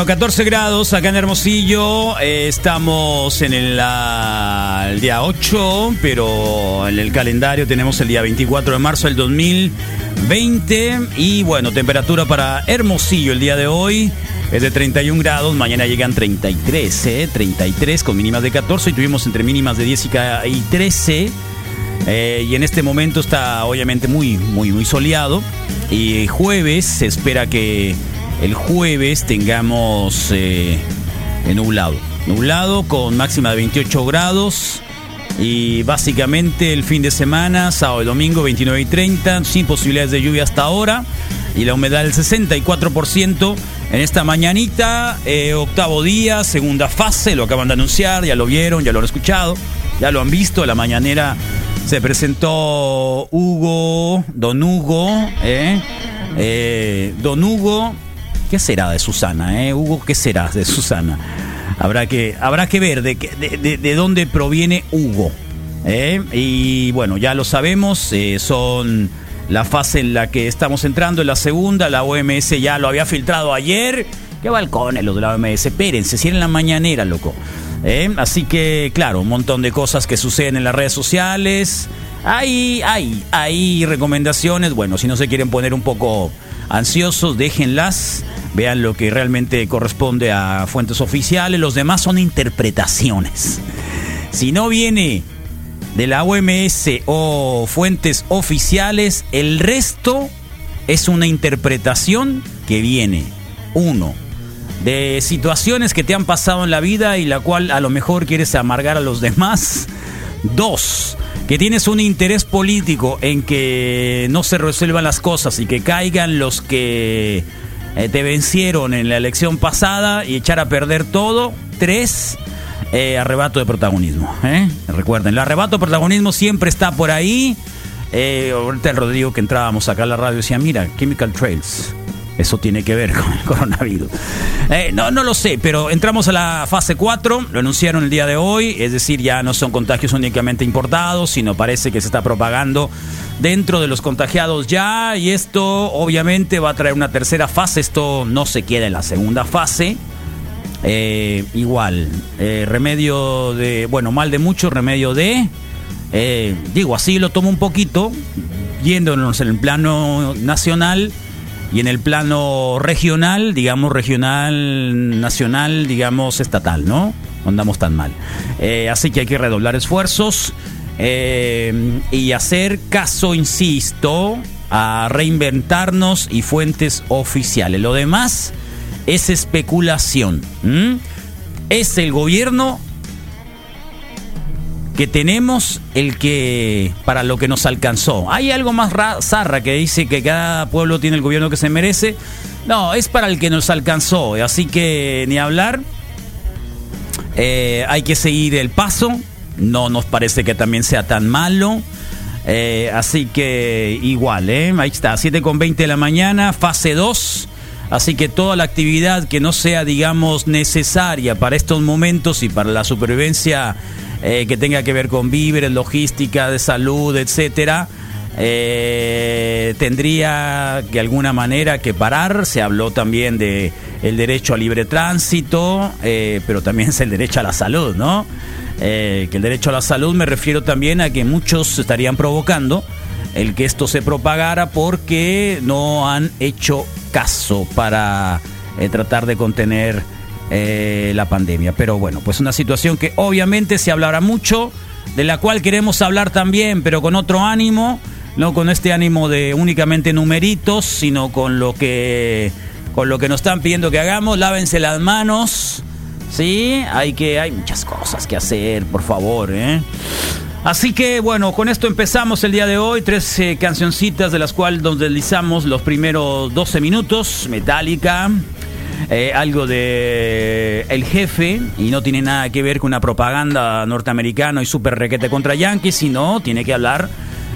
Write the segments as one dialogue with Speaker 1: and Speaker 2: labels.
Speaker 1: Bueno, 14 grados acá en Hermosillo. Eh, estamos en el, el, día 8, pero en el calendario tenemos el día 24 de marzo del 2020. Y bueno, temperatura para Hermosillo el día de hoy es de 31 grados. Mañana llegan 33, ¿eh? 33 con mínimas de 14 y tuvimos entre mínimas de 10 y 13. Eh, y en este momento está obviamente muy, muy, muy soleado. Y jueves se espera que el jueves tengamos eh, nublado. Nublado con máxima de 28 grados. Y básicamente el fin de semana, sábado y domingo, 29 y 30, sin posibilidades de lluvia hasta ahora. Y la humedad del 64%. En esta mañanita, eh, octavo día, segunda fase, lo acaban de anunciar, ya lo vieron, ya lo han escuchado, ya lo han visto. La mañanera se presentó Hugo, Don Hugo, ¿eh? Don Hugo, ¿qué será de Susana? Eh? Hugo, ¿qué será de Susana? Habrá que, habrá que ver de, de, de dónde proviene Hugo. ¿eh? Y bueno, ya lo sabemos, son la fase en la que estamos entrando, en la segunda, la OMS ya lo había filtrado ayer. ¿Qué balcones los de la OMS? Espérense, si en la mañanera, loco. ¿Eh? Así que, claro, un montón de cosas que suceden en las redes sociales. Hay, hay, hay recomendaciones. Bueno, si no se quieren poner un poco ansiosos, déjenlas. Vean lo que realmente corresponde a fuentes oficiales. Los demás son interpretaciones. Si no viene de la OMS o fuentes oficiales, el resto es una interpretación que viene, uno, de situaciones que te han pasado en la vida y la cual a lo mejor quieres amargar a los demás. Dos, que tienes un interés político en que no se resuelvan las cosas y que caigan los que eh, te vencieron en la elección pasada y echar a perder todo. Tres, eh, arrebato de protagonismo. ¿eh? Recuerden, el arrebato de protagonismo siempre está por ahí. ahorita el Rodrigo que entrábamos acá a la radio decía, mira, Chemical Trails eso tiene que ver con el coronavirus. Eh, no, no lo sé, pero entramos a la fase 4, lo anunciaron el día de hoy, es decir, ya no son contagios únicamente importados, sino parece que se está propagando dentro de los contagiados ya, y esto obviamente va a traer una tercera fase, esto no se queda en la segunda fase. Eh, igual, eh, remedio de, bueno, mal de mucho, remedio de, digo, así lo tomo un poquito, yéndonos en el plano nacional y en el plano regional, digamos regional, nacional, digamos estatal, ¿no? No andamos tan mal. Eh, así que hay que redoblar esfuerzos eh, y hacer caso, insisto, a reinventarnos y fuentes oficiales. Lo demás es especulación. Es el gobierno que tenemos el que para lo que nos alcanzó. Hay algo más zarra que dice que cada pueblo tiene el gobierno que se merece. No, es para el que nos alcanzó. Así que ni hablar. Eh, hay que seguir el paso. No nos parece que también sea tan malo. Eh, así que igual, ¿eh? Ahí está, 7 con 20 de la mañana, fase 2. Así que toda la actividad que no sea, digamos, necesaria para estos momentos y para la supervivencia eh, que tenga que ver con víveres, logística, de salud, etcétera, eh, tendría de alguna manera que parar. Se habló también de el derecho a libre tránsito, eh, pero también es el derecho a la salud, ¿no? que el derecho a la salud me refiero también a que muchos estarían provocando el que esto se propagara porque no han hecho caso para tratar de contener eh, la pandemia. Pero bueno, pues una situación que obviamente se hablará mucho, de la cual queremos hablar también, pero con otro ánimo, no con este ánimo de únicamente numeritos, sino con lo que con lo que nos están pidiendo que hagamos, lávense las manos. Sí, hay que hay muchas cosas que hacer, por favor, ¿eh? Así que bueno, con esto empezamos el día de hoy, tres eh, cancioncitas de las cuales nos deslizamos los primeros 12 minutos, Metallica, eh, algo de El Jefe y no tiene nada que ver con una propaganda norteamericana y super requete contra Yankees, sino tiene que hablar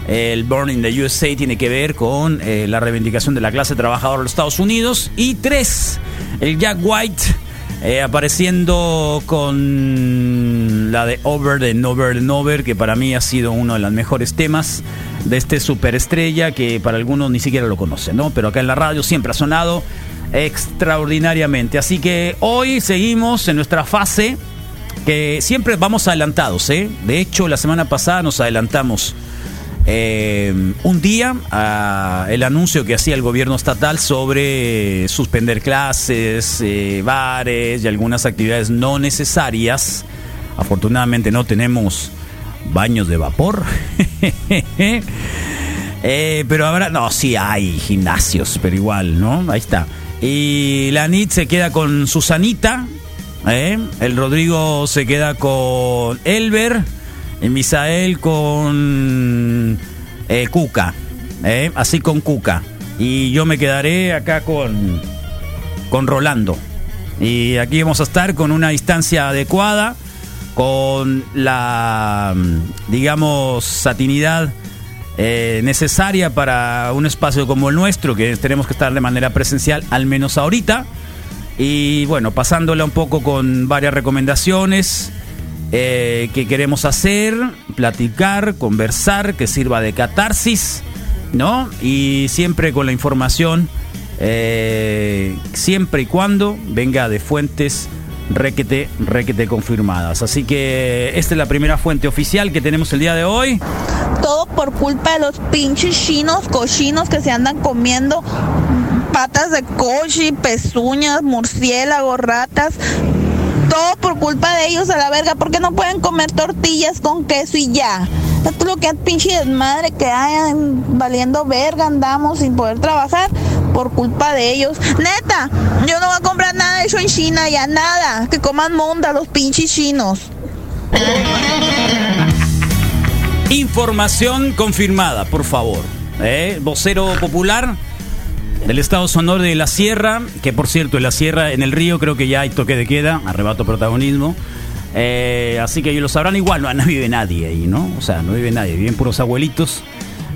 Speaker 1: el Born in the USA tiene que ver con eh, la reivindicación de la clase trabajadora de los Estados Unidos. Y tres, el Jack White eh, apareciendo con la de Over and Over and Over, que para mí ha sido uno de los mejores temas de este superestrella que para algunos ni siquiera lo conocen, ¿no? Pero acá en la radio siempre ha sonado extraordinariamente. Así que hoy seguimos en nuestra fase que siempre vamos adelantados, ¿eh? De hecho, la semana pasada nos adelantamos eh, un día a el anuncio que hacía el gobierno estatal sobre suspender clases, eh, bares y algunas actividades no necesarias. Afortunadamente no tenemos baños de vapor. Eh, pero ahora, no, sí hay gimnasios, pero igual, ¿no? Ahí está. Y la NIT se queda con Susanita. El Rodrigo se queda con Elber y Misael con eh, Cuca, eh, así con Cuca. Y yo me quedaré acá con, con Rolando. Y aquí vamos a estar con una distancia adecuada, con la, digamos, satinidad eh, necesaria para un espacio como el nuestro, que tenemos que estar de manera presencial, al menos ahorita. Y bueno, pasándola un poco con varias recomendaciones eh, que queremos hacer, platicar, conversar, que sirva de catarsis, ¿no? Y siempre con la información, eh, siempre y cuando venga de fuentes requete, requete confirmadas. Así que esta es la primera fuente oficial que tenemos el día de hoy.
Speaker 2: Todo por culpa de los pinches chinos cochinos que se andan comiendo patas de cochi, pezuñas, murciélagos, ratas, todo por culpa de ellos a la verga, porque no pueden comer tortillas con queso y ya. Esto es lo que es pinche desmadre que hay valiendo verga, andamos sin poder trabajar por culpa de ellos. Neta, yo no voy a comprar nada hecho en China, ya nada. Que coman monda los pinches chinos.
Speaker 1: Información confirmada, por favor. ¿Eh? Vocero popular del Estado Sonoro de la Sierra, que por cierto, en la Sierra, en el río creo que ya hay toque de queda, arrebato protagonismo. Eh, así que ellos lo sabrán igual, no, vive nadie ahí, ¿no? O sea, no vive nadie, viven puros abuelitos.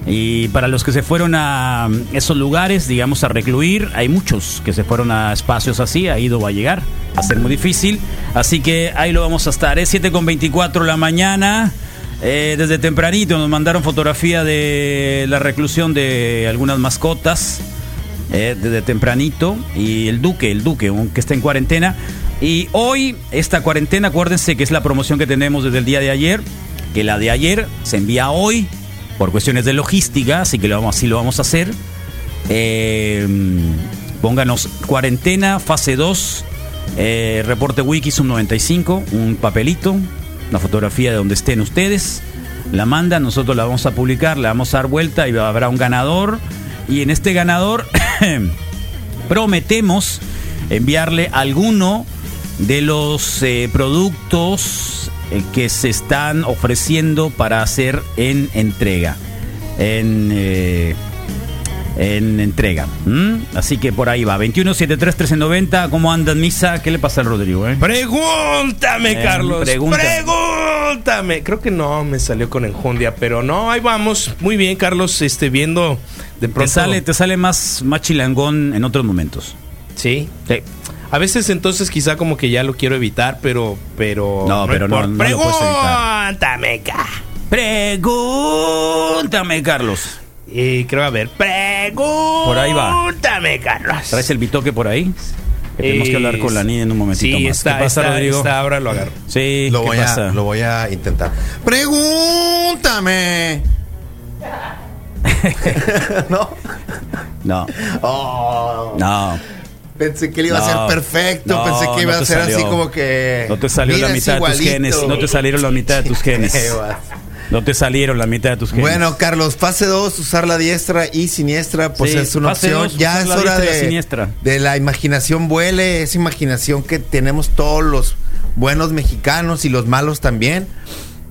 Speaker 1: Y para los que se fueron a esos lugares, digamos, a recluir, hay muchos que se fueron a espacios así, ha ido va a llegar, va a ser muy difícil. Así que ahí lo vamos a estar, es 7 con 24 la mañana. Eh, desde tempranito nos mandaron fotografía de la reclusión de algunas mascotas eh, desde tempranito. Y el Duque, el Duque, que está en cuarentena. Y hoy, esta cuarentena, acuérdense que es la promoción que tenemos desde el día de ayer, que la de ayer se envía hoy por cuestiones de logística, así que lo vamos, así lo vamos a hacer. Eh, pónganos cuarentena, fase 2, eh, reporte wiki un 95, un papelito, una fotografía de donde estén ustedes. La mandan, nosotros la vamos a publicar, la vamos a dar vuelta y habrá un ganador. Y en este ganador prometemos enviarle alguno de los eh, productos eh, que se están ofreciendo para hacer en entrega. En, eh, en entrega. Así que por ahí va. 2173 1390. ¿Cómo andan, Misa? ¿Qué le pasa al Rodrigo?
Speaker 3: Pregúntame, Carlos. Pregúntame. Creo que no me salió con enjundia, pero no, ahí vamos. Muy bien, Carlos. Este, viendo de pronto.
Speaker 1: Te sale, te sale más, más chilangón en otros momentos.
Speaker 3: Sí. Sí. A veces entonces quizá como que ya lo quiero evitar, pero pero
Speaker 1: no, pero no, no,
Speaker 3: Pregúntame,
Speaker 1: Pregúntame, Carlos.
Speaker 3: Y creo a ver, pregúntame,
Speaker 1: por ahí va.
Speaker 3: Carlos.
Speaker 1: ¿Traes el bitoque por ahí? tenemos que hablar con la niña en un momentito
Speaker 3: sí,
Speaker 1: más.
Speaker 3: Está, ¿Qué pasa, Rodrigo? ahora lo agarro.
Speaker 1: Sí,
Speaker 4: lo voy A, lo voy a intentar. Pregúntame. ¿No?
Speaker 1: No.
Speaker 4: Oh.
Speaker 1: No.
Speaker 4: Pensé que él iba a ser perfecto, pensé que iba a ser así como que.
Speaker 1: No te salió la mitad de tus genes, no te salieron la mitad de tus genes. No te salieron la mitad de tus genes.
Speaker 4: Bueno, Carlos, fase 2, usar la diestra y siniestra, pues es una opción. ya es hora de, de la imaginación vuele, esa imaginación que tenemos todos los buenos mexicanos y los malos también.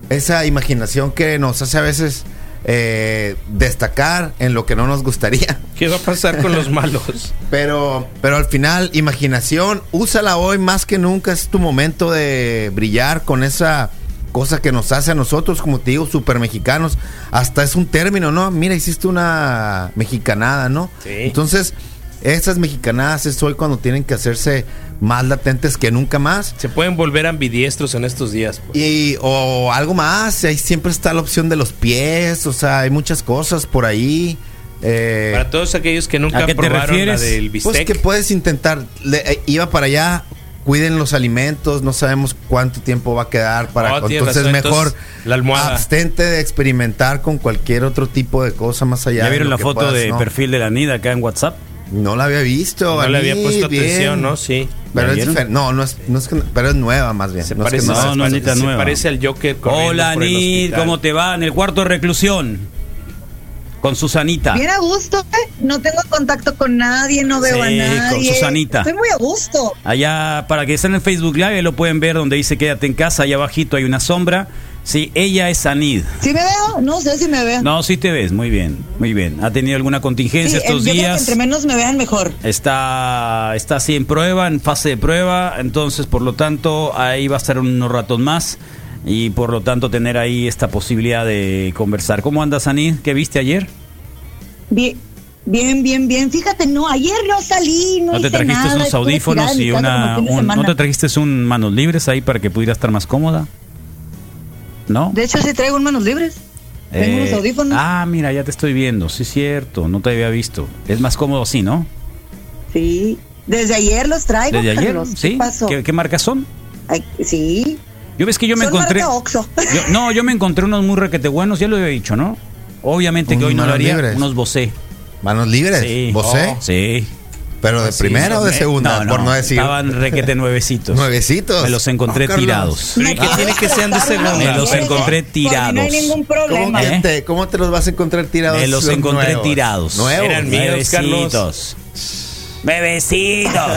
Speaker 4: Esa imaginación que nos hace a veces eh, destacar en lo que no nos gustaría.
Speaker 3: ¿Qué va a pasar con los malos?
Speaker 4: Pero, pero al final, imaginación, úsala hoy más que nunca. Es tu momento de brillar con esa cosa que nos hace a nosotros, como te digo, super mexicanos. Hasta es un término, ¿no? Mira, hiciste una mexicanada, ¿no?
Speaker 3: Sí.
Speaker 4: Entonces, esas mexicanadas es hoy cuando tienen que hacerse más latentes que nunca más.
Speaker 3: Se pueden volver ambidiestros en estos días.
Speaker 4: Pues. Y, o algo más, ahí siempre está la opción de los pies, o sea, hay muchas cosas por ahí.
Speaker 3: Eh, para todos aquellos que nunca probaron la del bistec.
Speaker 4: Pues que puedes intentar, eh, iba para allá, cuiden los alimentos, no sabemos cuánto tiempo va a quedar para oh, entonces es mejor la almohada. abstente de experimentar con cualquier otro tipo de cosa más allá.
Speaker 1: ¿Ya vieron la foto de perfil de la Nida acá en WhatsApp?
Speaker 4: No la había visto.
Speaker 3: No le había puesto atención, ¿no? Sí.
Speaker 4: Pero es diferente. No, no es, no es que, pero es nueva más bien.
Speaker 3: Se no parece,
Speaker 1: no, no, se, nueva.
Speaker 3: parece al Joker.
Speaker 1: Hola, Nid, ¿cómo te va? En el cuarto de reclusión. Con Susanita.
Speaker 2: Bien a gusto, ¿eh? No tengo contacto con nadie, no veo a nadie.
Speaker 1: con Susanita.
Speaker 2: Estoy muy a gusto.
Speaker 1: Allá, para que estén en Facebook Live, lo pueden ver donde dice quédate en casa, allá abajito hay una sombra Sí, ella es Anid.
Speaker 2: ¿Sí me veo? No sé si me veo.
Speaker 1: No, sí te ves, muy bien, muy bien. ¿Ha tenido alguna contingencia estos días?
Speaker 2: entre menos me vean mejor.
Speaker 1: Está, está así en prueba, en fase de prueba, entonces por lo tanto ahí va a estar unos ratos más y por lo tanto tener ahí esta posibilidad de conversar. ¿Cómo andas, Anid? ¿Qué viste ayer?
Speaker 2: Bien. Bien, bien, bien. Fíjate, no, ayer no salí, no,
Speaker 1: ¿No te trajiste unos audífonos y una... ¿No te trajiste un manos libres ahí para que pudiera estar más cómoda? ¿No?
Speaker 2: De hecho, sí traigo un manos libres. Tengo unos eh, audífonos.
Speaker 1: Ah, mira, ya te estoy viendo. Sí, es cierto. No te había visto. Es más cómodo así, ¿no?
Speaker 2: Sí. Desde ayer los traigo.
Speaker 1: ¿Desde ayer? ¿Sí? ¿Qué, ¿Qué, marcas son?
Speaker 2: sí.
Speaker 1: Yo ves que yo me encontré. no, yo me encontré unos muy requete buenos, ya lo había dicho, ¿no? Obviamente que hoy no lo haría. Unos Bosé.
Speaker 4: ¿Manos libres?
Speaker 1: Sí.
Speaker 4: ¿Bosé?
Speaker 1: Oh, sí.
Speaker 4: ¿Pero de primera o de segunda?
Speaker 1: por no decir. Estaban requete nuevecitos.
Speaker 4: ¿Nuevecitos?
Speaker 1: Me los encontré tirados.
Speaker 3: ¿Qué tiene que sean de segunda?
Speaker 1: Me los encontré tirados. No hay
Speaker 2: ningún problema.
Speaker 4: ¿Cómo, te, ¿Cómo te los vas a encontrar tirados?
Speaker 1: Me los encontré tirados.
Speaker 4: ¿Nuevos?
Speaker 3: Eran míos, Carlos.
Speaker 1: Bebecitos.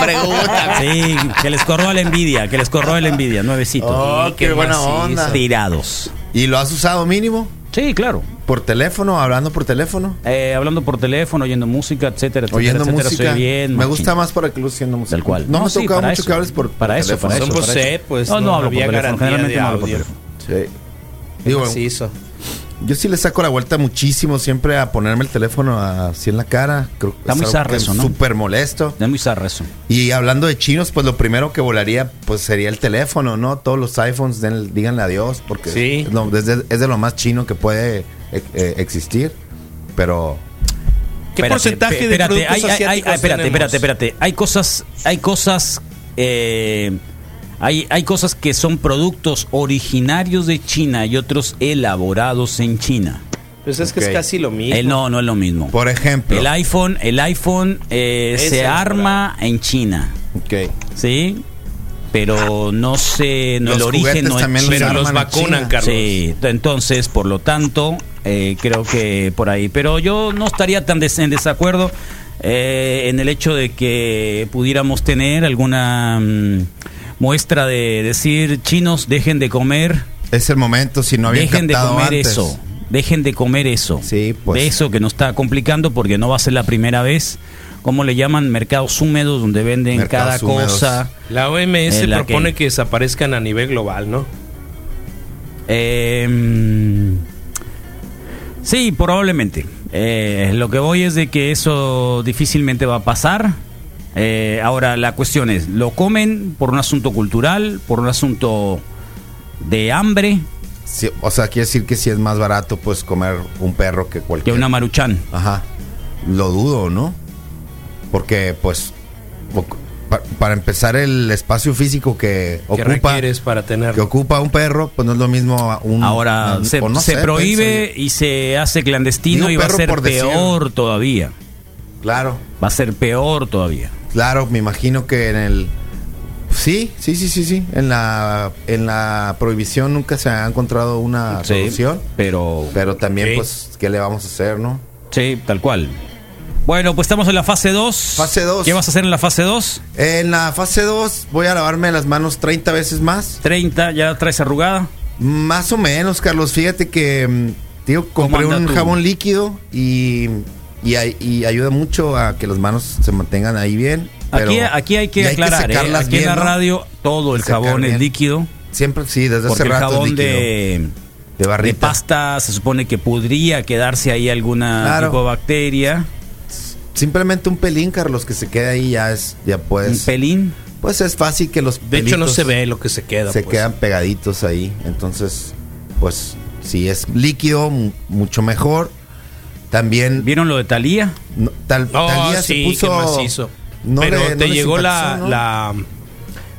Speaker 1: Pregunta. Sí, que les corró la envidia, que les corró la envidia, nuevecitos.
Speaker 4: Oh, qué, buena onda.
Speaker 1: Tirados.
Speaker 4: ¿Y lo has usado mínimo?
Speaker 1: Sí, claro.
Speaker 4: ¿Por teléfono? ¿Hablando por teléfono?
Speaker 1: Eh, hablando por teléfono, oyendo música, etcétera, etcétera.
Speaker 4: Oyendo música. bien, me gusta más para que lo oyendo música.
Speaker 1: Tal cual.
Speaker 4: No, me ha tocado mucho que hables por,
Speaker 1: para eso, para eso.
Speaker 3: Son pues, pues
Speaker 1: no, no, hablo por teléfono. Generalmente no hablo por teléfono.
Speaker 4: Sí. Digo, sí, eso. Yo sí le saco la vuelta muchísimo siempre a ponerme el teléfono así en la cara.
Speaker 1: Creo Está muy zarra eso, ¿no?
Speaker 4: Súper molesto.
Speaker 1: Es muy zarra eso.
Speaker 4: Y hablando de chinos, pues lo primero que volaría pues sería el teléfono, ¿no? Todos los iPhones, díganle adiós porque sí. es, de, lo más chino que puede eh, eh, existir. Pero...
Speaker 3: ¿Qué porcentaje de productos hay,
Speaker 1: espérate, espérate, espérate. Hay cosas, hay cosas... Eh, hay, hay cosas que son productos originarios de China y otros elaborados en China.
Speaker 3: Pues es que es casi lo mismo.
Speaker 1: Eh, no, no es lo mismo.
Speaker 4: Por ejemplo.
Speaker 1: El iPhone, el iPhone eh, se arma en China.
Speaker 4: Ok.
Speaker 1: ¿Sí? Pero no sé, no el origen no es
Speaker 3: Pero los vacunan, Carlos.
Speaker 1: Sí, entonces, por lo tanto, eh, creo que por ahí. Pero yo no estaría tan en desacuerdo en el hecho de que pudiéramos tener alguna... Mm, muestra de decir, chinos, dejen de comer.
Speaker 4: Es el momento, si no habían
Speaker 1: Dejen de comer eso. Dejen de comer eso.
Speaker 4: Sí, pues.
Speaker 1: eso que nos está complicando porque no va a ser la primera vez. ¿Cómo le llaman? Mercados húmedos donde venden cada cosa.
Speaker 3: La OMS propone que... desaparezcan a nivel global, ¿no?
Speaker 1: Em, sí, probablemente. Eh, lo que voy es de que eso difícilmente va a pasar. Eh, ahora, la cuestión es, ¿lo comen por un asunto cultural, por un asunto de hambre?
Speaker 4: o sea, quiere decir que si es más barato, pues comer un perro que cualquier...
Speaker 1: Que una maruchan.
Speaker 4: Ajá. Lo dudo, ¿no? Porque, pues, para empezar el espacio físico que ocupa
Speaker 3: para tener
Speaker 4: que ocupa un perro pues no es lo mismo un
Speaker 1: ahora se, prohíbe y se hace clandestino y va a ser peor todavía
Speaker 4: claro
Speaker 1: va a ser peor todavía
Speaker 4: Claro, me imagino que en el Sí, sí, sí, sí, sí. En la, en la prohibición nunca se ha encontrado una solución.
Speaker 1: Pero,
Speaker 4: pero también, pues, ¿qué le vamos a hacer, no?
Speaker 1: Sí, tal cual. Bueno, pues estamos en la fase 2.
Speaker 4: Fase 2.
Speaker 1: ¿Qué vas a hacer en la fase 2?
Speaker 4: En la fase 2 voy a lavarme las manos 30 veces más.
Speaker 1: 30, ¿ya traes arrugada?
Speaker 4: Más o menos, Carlos. Fíjate que, tío, mm, compré un jabón líquido y y, ayuda mucho a que las manos se mantengan ahí bien.
Speaker 1: aquí, aquí hay que aclarar, ¿eh? aquí en la radio todo el jabón es líquido.
Speaker 4: Siempre, sí, desde
Speaker 1: hace
Speaker 4: rato.
Speaker 1: El jabón de, de, pasta se supone que podría quedarse ahí alguna tipo de bacteria.
Speaker 4: simplemente un pelín, Carlos, que se quede ahí ya es, ya puedes.
Speaker 1: ¿Un pelín?
Speaker 4: Pues es fácil que los
Speaker 3: De hecho no se ve lo que se queda.
Speaker 4: Se pues. quedan pegaditos ahí. Entonces, pues si es líquido, mucho mejor. También.
Speaker 1: ¿Vieron lo de Talía?
Speaker 3: tal, oh, Talía se puso. Pero te llegó la, la.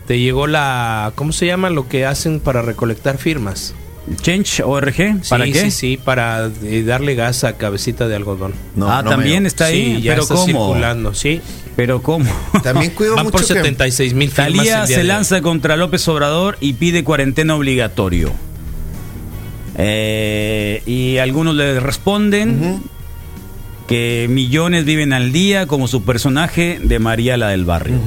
Speaker 3: Te llegó la. ¿Cómo se llama lo que hacen para recolectar firmas?
Speaker 1: Change.org, ¿para
Speaker 3: sí,
Speaker 1: qué?
Speaker 3: Sí, sí, para eh, darle gas a cabecita de algodón.
Speaker 1: ah, también está ahí,
Speaker 3: sí, ya pero está ¿cómo? circulando, sí.
Speaker 1: Pero ¿cómo?
Speaker 4: También cuido
Speaker 3: Van por 76 mil
Speaker 1: Talía se lanza contra López Obrador y pide cuarentena obligatorio. Eh, y algunos le responden que millones viven al día como su personaje de María la del barrio.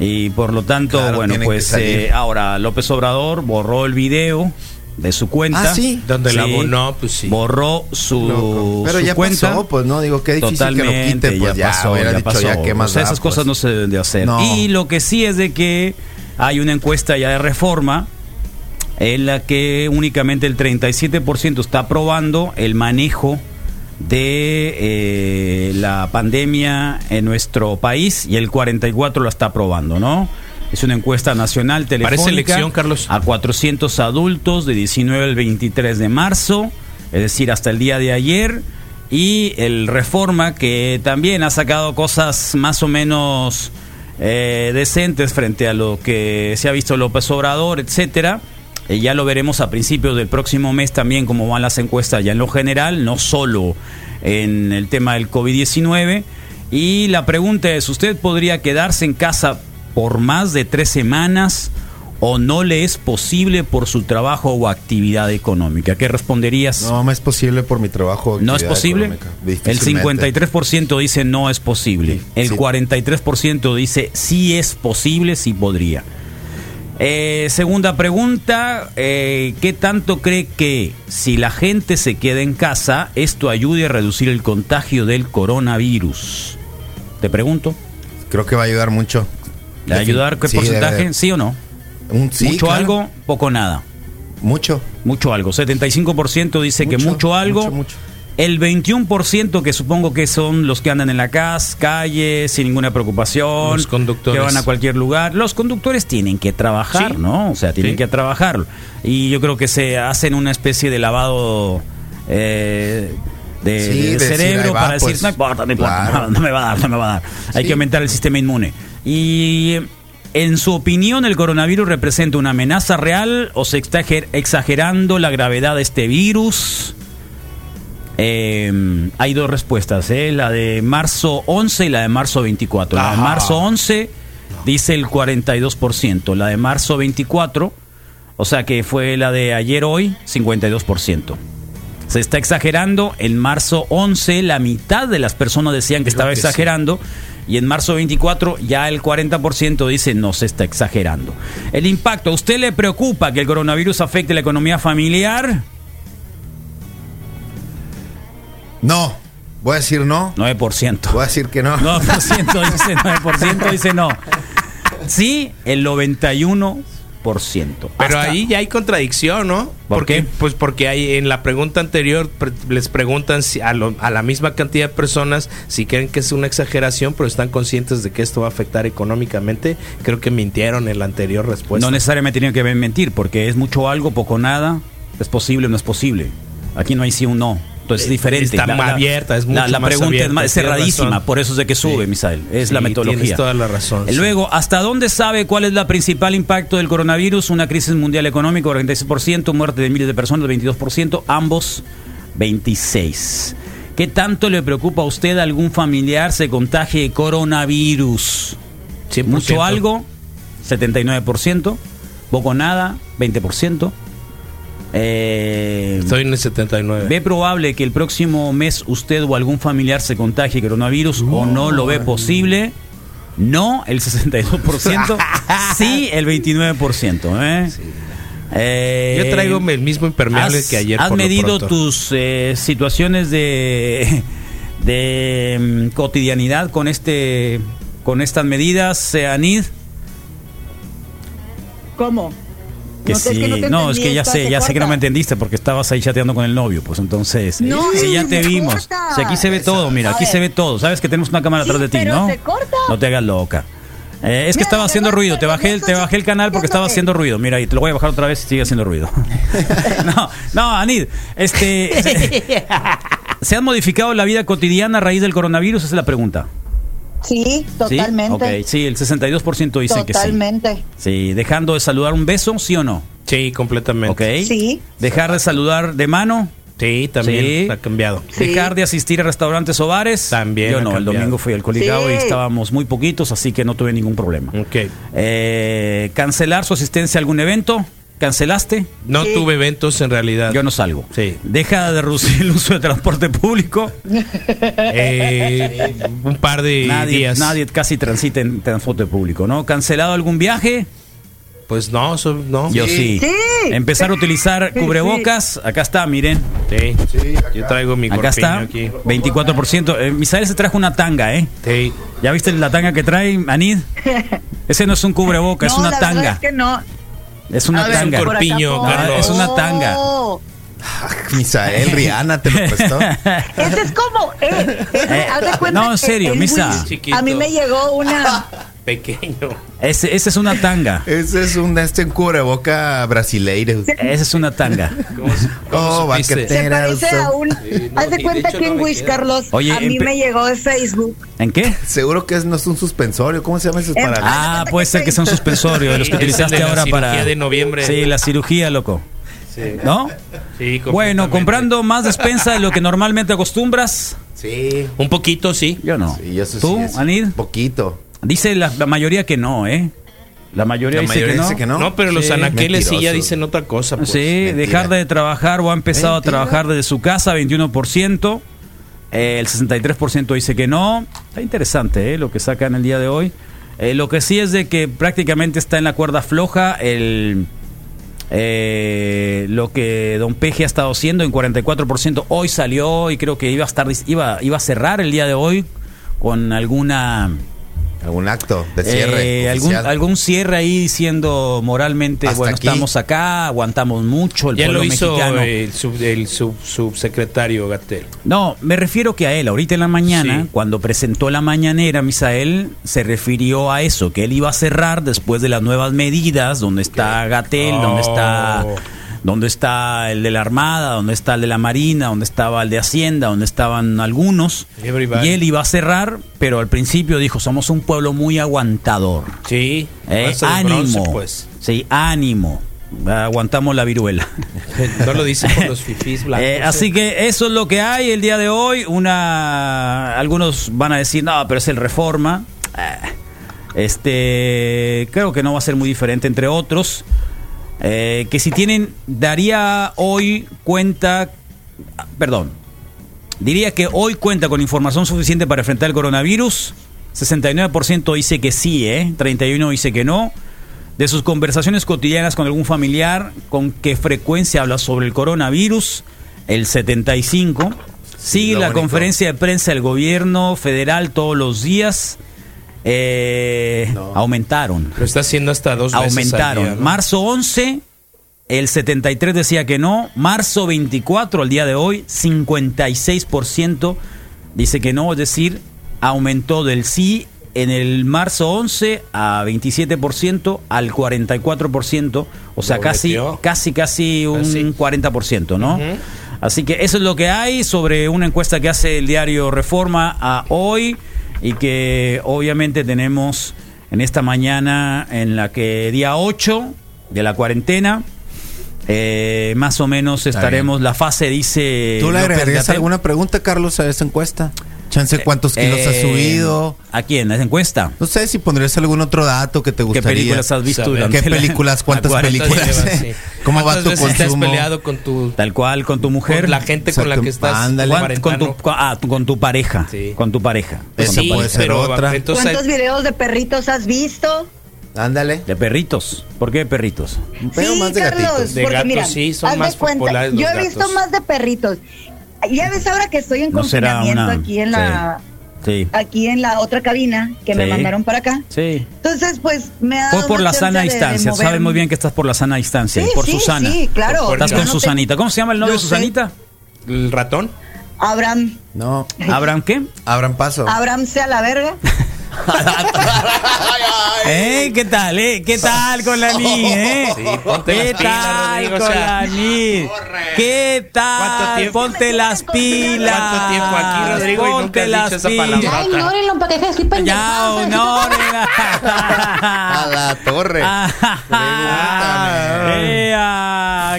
Speaker 1: Y por lo tanto, bueno, pues eh, ahora López Obrador borró el video de su cuenta.
Speaker 4: Ah, sí.
Speaker 3: Donde la abonó, pues sí.
Speaker 1: Borró su,
Speaker 4: Pero ya
Speaker 1: cuenta.
Speaker 4: pasó, pues no, digo, qué difícil
Speaker 1: Totalmente,
Speaker 4: que lo quite, pues
Speaker 1: ya, pasó, ya pasó. Ya, ¿qué más esas cosas pues? no se deben de hacer. Y lo que sí es de que hay una encuesta ya de reforma en la que únicamente el 37% está aprobando el manejo de eh, la pandemia en nuestro país y el 44% lo está aprobando, ¿no? Es una encuesta nacional telefónica.
Speaker 3: Parece elección, Carlos.
Speaker 1: A 400 adultos de 19 al 23 de marzo, es decir, hasta el día de ayer. Y el Reforma, que también ha sacado cosas más o menos eh, decentes frente a lo que se ha visto López Obrador, etcétera. Eh, ya lo veremos a principios del próximo mes también cómo van las encuestas ya en lo general, no solo en el tema del COVID-19. Y la pregunta es, ¿usted podría quedarse en casa por más de tres semanas o no le es posible por su trabajo o actividad económica? ¿Qué responderías?
Speaker 4: No, me es posible por mi trabajo.
Speaker 1: ¿No es posible? El 53% dice no es posible. El 43% dice sí es posible, sí podría. Eh, segunda pregunta, eh, ¿qué tanto cree que si la gente se queda en casa, esto ayude a reducir el contagio del coronavirus? Te pregunto.
Speaker 4: Creo que va a ayudar mucho.
Speaker 1: ¿Le ayudar qué porcentaje? ¿Sí o no? mucho algo, poco nada.
Speaker 4: Mucho.
Speaker 1: Mucho algo. 75% dice que mucho algo. Mucho, El 21% que supongo que son los que andan en la casa, calle, sin ninguna preocupación.
Speaker 3: Los conductores.
Speaker 1: Que van a cualquier lugar. Los conductores tienen que trabajar, ¿no? O sea, tienen que trabajar. Y yo creo que se hacen una especie de lavado... Eh, de, cerebro para decir, pues, no importa, no importa, no, me va a dar, no me va a dar. Hay que aumentar el sistema inmune. Y en su opinión, ¿el coronavirus representa una amenaza real o se está exagerando la gravedad de este virus? Em, hay dos respuestas, ¿eh? la de marzo 11 y la de marzo 24. La de marzo 11 dice el 42%, la de marzo 24, o sea que fue la de ayer hoy, 52%. Se está exagerando. En marzo 11 la mitad de las personas decían que estaba exagerando. Y en marzo 24 ya el 40% dice no se está exagerando. El impacto, ¿a usted le preocupa que el coronavirus afecte la economía familiar?
Speaker 4: No. Voy a decir no.
Speaker 1: 9%.
Speaker 4: Voy a decir que no.
Speaker 1: 9% dice 9% dice no. Sí, el 91
Speaker 3: pero ahí ya hay contradicción, ¿no? porque, Pues porque hay en la pregunta anterior les preguntan si a, a, la misma cantidad de personas si creen que es una exageración, pero están conscientes de que esto va a afectar económicamente. Creo que mintieron en la anterior respuesta.
Speaker 1: No necesariamente tienen que mentir, porque es mucho algo, poco nada, es posible o no es posible. Aquí no hay sí o no es diferente.
Speaker 3: Está más abierta, es mucho
Speaker 1: la, la pregunta es, cerradísima, por eso es de que sube, Misael. Es la metodología. Tienes
Speaker 3: toda la razón.
Speaker 1: Luego, ¿hasta dónde sabe cuál es el principal impacto del coronavirus? Una crisis mundial económica, 46%, muerte de miles de personas, 22%, ambos 26%. ¿Qué tanto le preocupa a usted algún familiar se contagie de coronavirus? ¿Mucho algo? 79%. Poco nada, 20%.
Speaker 3: Eh, Estoy en el 79.
Speaker 1: ¿Ve probable que el próximo mes usted o algún familiar se contagie coronavirus o no lo ve posible? No, el 62%. sí, el 29%. ¿eh?
Speaker 3: Eh, Yo traigo el mismo impermeable que ayer.
Speaker 1: ¿Has medido tus eh, situaciones de, de mm, cotidianidad con este con estas medidas, Anid?
Speaker 2: ¿Cómo?
Speaker 1: Que sí, no, es que ya sé, ya sé que no me entendiste porque estabas ahí chateando con el novio, pues entonces. No, sí, ya te vimos. aquí se ve todo, mira, aquí se ve todo. Sabes que tenemos una cámara atrás de ti, ¿no? No te hagas loca. Eh, es que estaba haciendo ruido, te bajé, te bajé el canal porque estaba haciendo ruido. Mira, y te lo voy a bajar otra vez y sigue haciendo ruido. no, no, Anid, este. ¿Se ha modificado la vida cotidiana a raíz del coronavirus? Esa es la pregunta.
Speaker 2: Sí, totalmente.
Speaker 1: Sí, el 62% dice que sí. Totalmente. Sí, dejando de saludar un beso, ¿sí o no?
Speaker 3: Sí, completamente.
Speaker 1: Ok. Sí. Dejar de saludar de mano.
Speaker 3: Sí, también ha cambiado.
Speaker 1: Dejar de asistir a restaurantes o bares.
Speaker 3: También.
Speaker 1: Yo no, el domingo fui al Coligado y estábamos muy poquitos, así que no tuve ningún problema.
Speaker 3: Ok.
Speaker 1: Eh, cancelar su asistencia a algún evento. ¿Cancelaste?
Speaker 3: No tuve eventos en realidad.
Speaker 1: Yo no salgo.
Speaker 3: Sí.
Speaker 1: Deja de reducir el uso de transporte público.
Speaker 3: Eh, un par de días.
Speaker 1: Nadie casi transita en transporte público, ¿no? ¿Cancelado algún viaje?
Speaker 3: Pues no, no.
Speaker 1: Yo sí. Empezar a utilizar cubrebocas. Acá está, miren.
Speaker 3: Sí. Yo traigo mi
Speaker 1: Acá está. Aquí. 24%. Eh, Misael se trajo una tanga, ¿eh?
Speaker 3: Sí.
Speaker 1: ¿Ya viste la tanga que trae, Anid? Ese no es un cubrebocas, es una tanga.
Speaker 2: es que no.
Speaker 1: Es una tanga.
Speaker 3: Es un corpiño, Carlos.
Speaker 1: Es una tanga.
Speaker 4: Misael, Rihanna te lo prestó.
Speaker 2: Ese es como. Eh, eh,
Speaker 1: no, en serio, Misa.
Speaker 2: A mí me llegó una.
Speaker 3: Pequeño.
Speaker 1: Ese, ese es una tanga.
Speaker 4: Ese es un este cubreboca brasileiro.
Speaker 1: Ese es una tanga.
Speaker 2: ¿Cómo, oh, se parece a un. haz de cuenta que en Wish, Carlos. Oye, a mí me llegó de Facebook.
Speaker 1: ¿En qué?
Speaker 4: Seguro que es, no es un suspensorio. ¿Cómo se llama ese para
Speaker 1: Ah, puede ser que sea un suspensorio de los que utilizaste ahora para.
Speaker 3: de noviembre.
Speaker 1: Sí, la cirugía, loco. Sí. ¿No?
Speaker 3: Sí,
Speaker 1: Bueno, comprando más despensa de lo que normalmente acostumbras.
Speaker 3: Sí. Un poquito, sí.
Speaker 1: Yo no.
Speaker 4: Sí, eso
Speaker 1: ¿Tú,
Speaker 4: sí
Speaker 1: Anid?
Speaker 4: Poquito.
Speaker 1: Dice la, mayoría que no, ¿eh? La mayoría, dice, que no.
Speaker 3: no. pero los anaqueles sí ya dicen otra cosa. Pues.
Speaker 1: Sí, dejar de trabajar o ha empezado a trabajar desde su casa, 21%. Eh, el 63% dice que no. Está interesante ¿eh? lo que sacan el día de hoy. Eh, lo que sí es de que prácticamente está en la cuerda floja el eh, lo que Don Peje ha estado haciendo en 44%. Hoy salió y creo que iba a estar iba, iba a cerrar el día de hoy con alguna
Speaker 4: Algún acto de cierre.
Speaker 1: Eh, algún, algún cierre ahí diciendo moralmente, bueno, estamos acá, aguantamos mucho, el
Speaker 3: ya
Speaker 1: pueblo
Speaker 3: lo hizo
Speaker 1: mexicano.
Speaker 3: El, sub, el subsecretario Gatel.
Speaker 1: No, me refiero que a él, ahorita en la mañana, cuando presentó la mañanera, Misael se refirió a eso, que él iba a cerrar después de las nuevas medidas, donde está Gatel, donde está oh. ¿Dónde está el de la Armada? ¿Dónde está el de la Marina? ¿Dónde estaba el de Hacienda? ¿Dónde estaban algunos? Y él iba a cerrar, pero al principio dijo, somos un pueblo muy aguantador.
Speaker 3: Sí.
Speaker 1: Eh, ánimo. pues. Sí, ánimo. Aguantamos la viruela.
Speaker 3: No lo dice por los fifís blancos.
Speaker 1: Eh, así que eso es lo que hay el día de hoy. Una, algunos van a decir, no, pero es el Reforma. Eh, este, creo que no va a ser muy diferente entre otros. Eh, que si tienen, daría hoy cuenta, perdón, diría que hoy cuenta con información suficiente para enfrentar el coronavirus. 69% dice que sí, ¿eh? 31% dice que no. De sus conversaciones cotidianas con algún familiar, con qué frecuencia habla sobre el coronavirus, el 75%. Sigue la conferencia de prensa del gobierno federal todos los días eh, Aumentaron.
Speaker 3: Lo está haciendo hasta dos
Speaker 1: veces Aumentaron. Marzo 11, el 73 decía que no. Marzo 24, al día de hoy, 56% dice que no. Es decir, aumentó del sí en el marzo 11 a 27% al 44%. O sea, casi, casi, casi un 40%, ¿no? Así que eso es lo que hay sobre una encuesta que hace el diario Reforma a hoy y que obviamente tenemos en esta mañana en la que día 8 de la cuarentena. Eh, más o menos estaremos, la fase dice...
Speaker 4: ¿Tú le agregarías alguna pregunta, Carlos, a esa encuesta? Chance eh, cuántos kilos has eh, subido.
Speaker 1: ¿A quién? ¿A esa encuesta?
Speaker 4: No sé si pondrías algún otro dato que te gustaría.
Speaker 1: ¿Qué películas has visto?
Speaker 4: ¿Qué películas? ¿Cuántas películas? ¿Cómo va tu consumo? has
Speaker 3: peleado con tu...
Speaker 1: Tal cual, con tu mujer.
Speaker 3: Con la gente con la que estás...
Speaker 1: Ándale. Con tu, ah, con tu pareja. Sí. Con tu pareja.
Speaker 4: Esa puede ser otra.
Speaker 2: ¿Cuántos videos de perritos has visto?
Speaker 4: Ándale.
Speaker 1: De perritos. ¿Por qué de perritos?
Speaker 2: Pero más de gatitos. De gatos sí, son más populares Yo he visto más de perritos. Ya ves ahora que estoy en confinamiento aquí en la
Speaker 5: aquí en la otra cabina que me mandaron para acá.
Speaker 1: Sí.
Speaker 5: Entonces, pues me ha
Speaker 1: dado por la sana distancia, sabes muy bien que estás por la sana distancia, por Susana.
Speaker 5: Sí, claro.
Speaker 1: Estás con Susanita. ¿Cómo se llama el novio de Susanita?
Speaker 3: ¿El ratón?
Speaker 5: Abraham.
Speaker 4: No.
Speaker 1: ¿Abraham qué?
Speaker 4: Abraham Paso.
Speaker 5: Abraham sea la verga.
Speaker 1: ¿Eh? ¿Qué tal, eh? ¿Qué tal con la NID, eh? ¿Qué tal con la NID? ¿Qué tal? Ponte las pilas.
Speaker 3: ¿Cuánto tiempo aquí, Rodrigo?
Speaker 1: Ponte y nunca las pilas.
Speaker 5: Ya ignórenlo para que de decir
Speaker 1: Ya, ignórenlo.
Speaker 4: A la torre.
Speaker 1: Ah,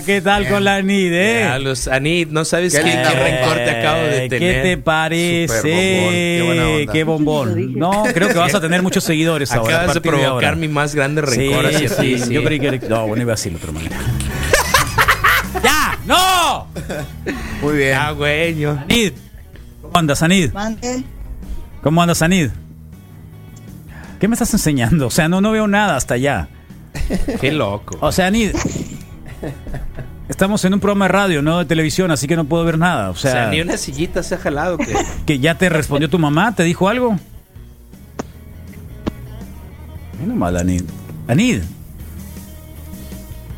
Speaker 1: ¿Qué tal con la NID, eh?
Speaker 3: los Anid, no sabes qué, qué rencor te acabo de tener.
Speaker 1: ¿Qué te parece? Qué, buena qué bombón. No, creo que vas a tener muchos seguidores ahora.
Speaker 3: Acabas de provocar mi más grande rencor
Speaker 1: sí, hacia ti. Sí. Yo creí que. No, bueno, iba a decirlo de otra manera. ¡Ya! ¡No!
Speaker 4: Muy bien.
Speaker 3: Ah, güey.
Speaker 1: Anid. ¿Cómo andas, Anid?
Speaker 5: Mande.
Speaker 1: ¿Cómo andas, Anid? ¿Qué me estás enseñando? O sea, no, no veo nada hasta allá.
Speaker 3: Qué loco.
Speaker 1: O sea, Anid. Estamos en un programa de radio, no de televisión, así que no puedo ver nada. O sea, o sea
Speaker 3: ni una sillita se ha jalado. Que...
Speaker 1: que ya te respondió tu mamá, ¿te dijo algo? Menos mal, Anid. Anid.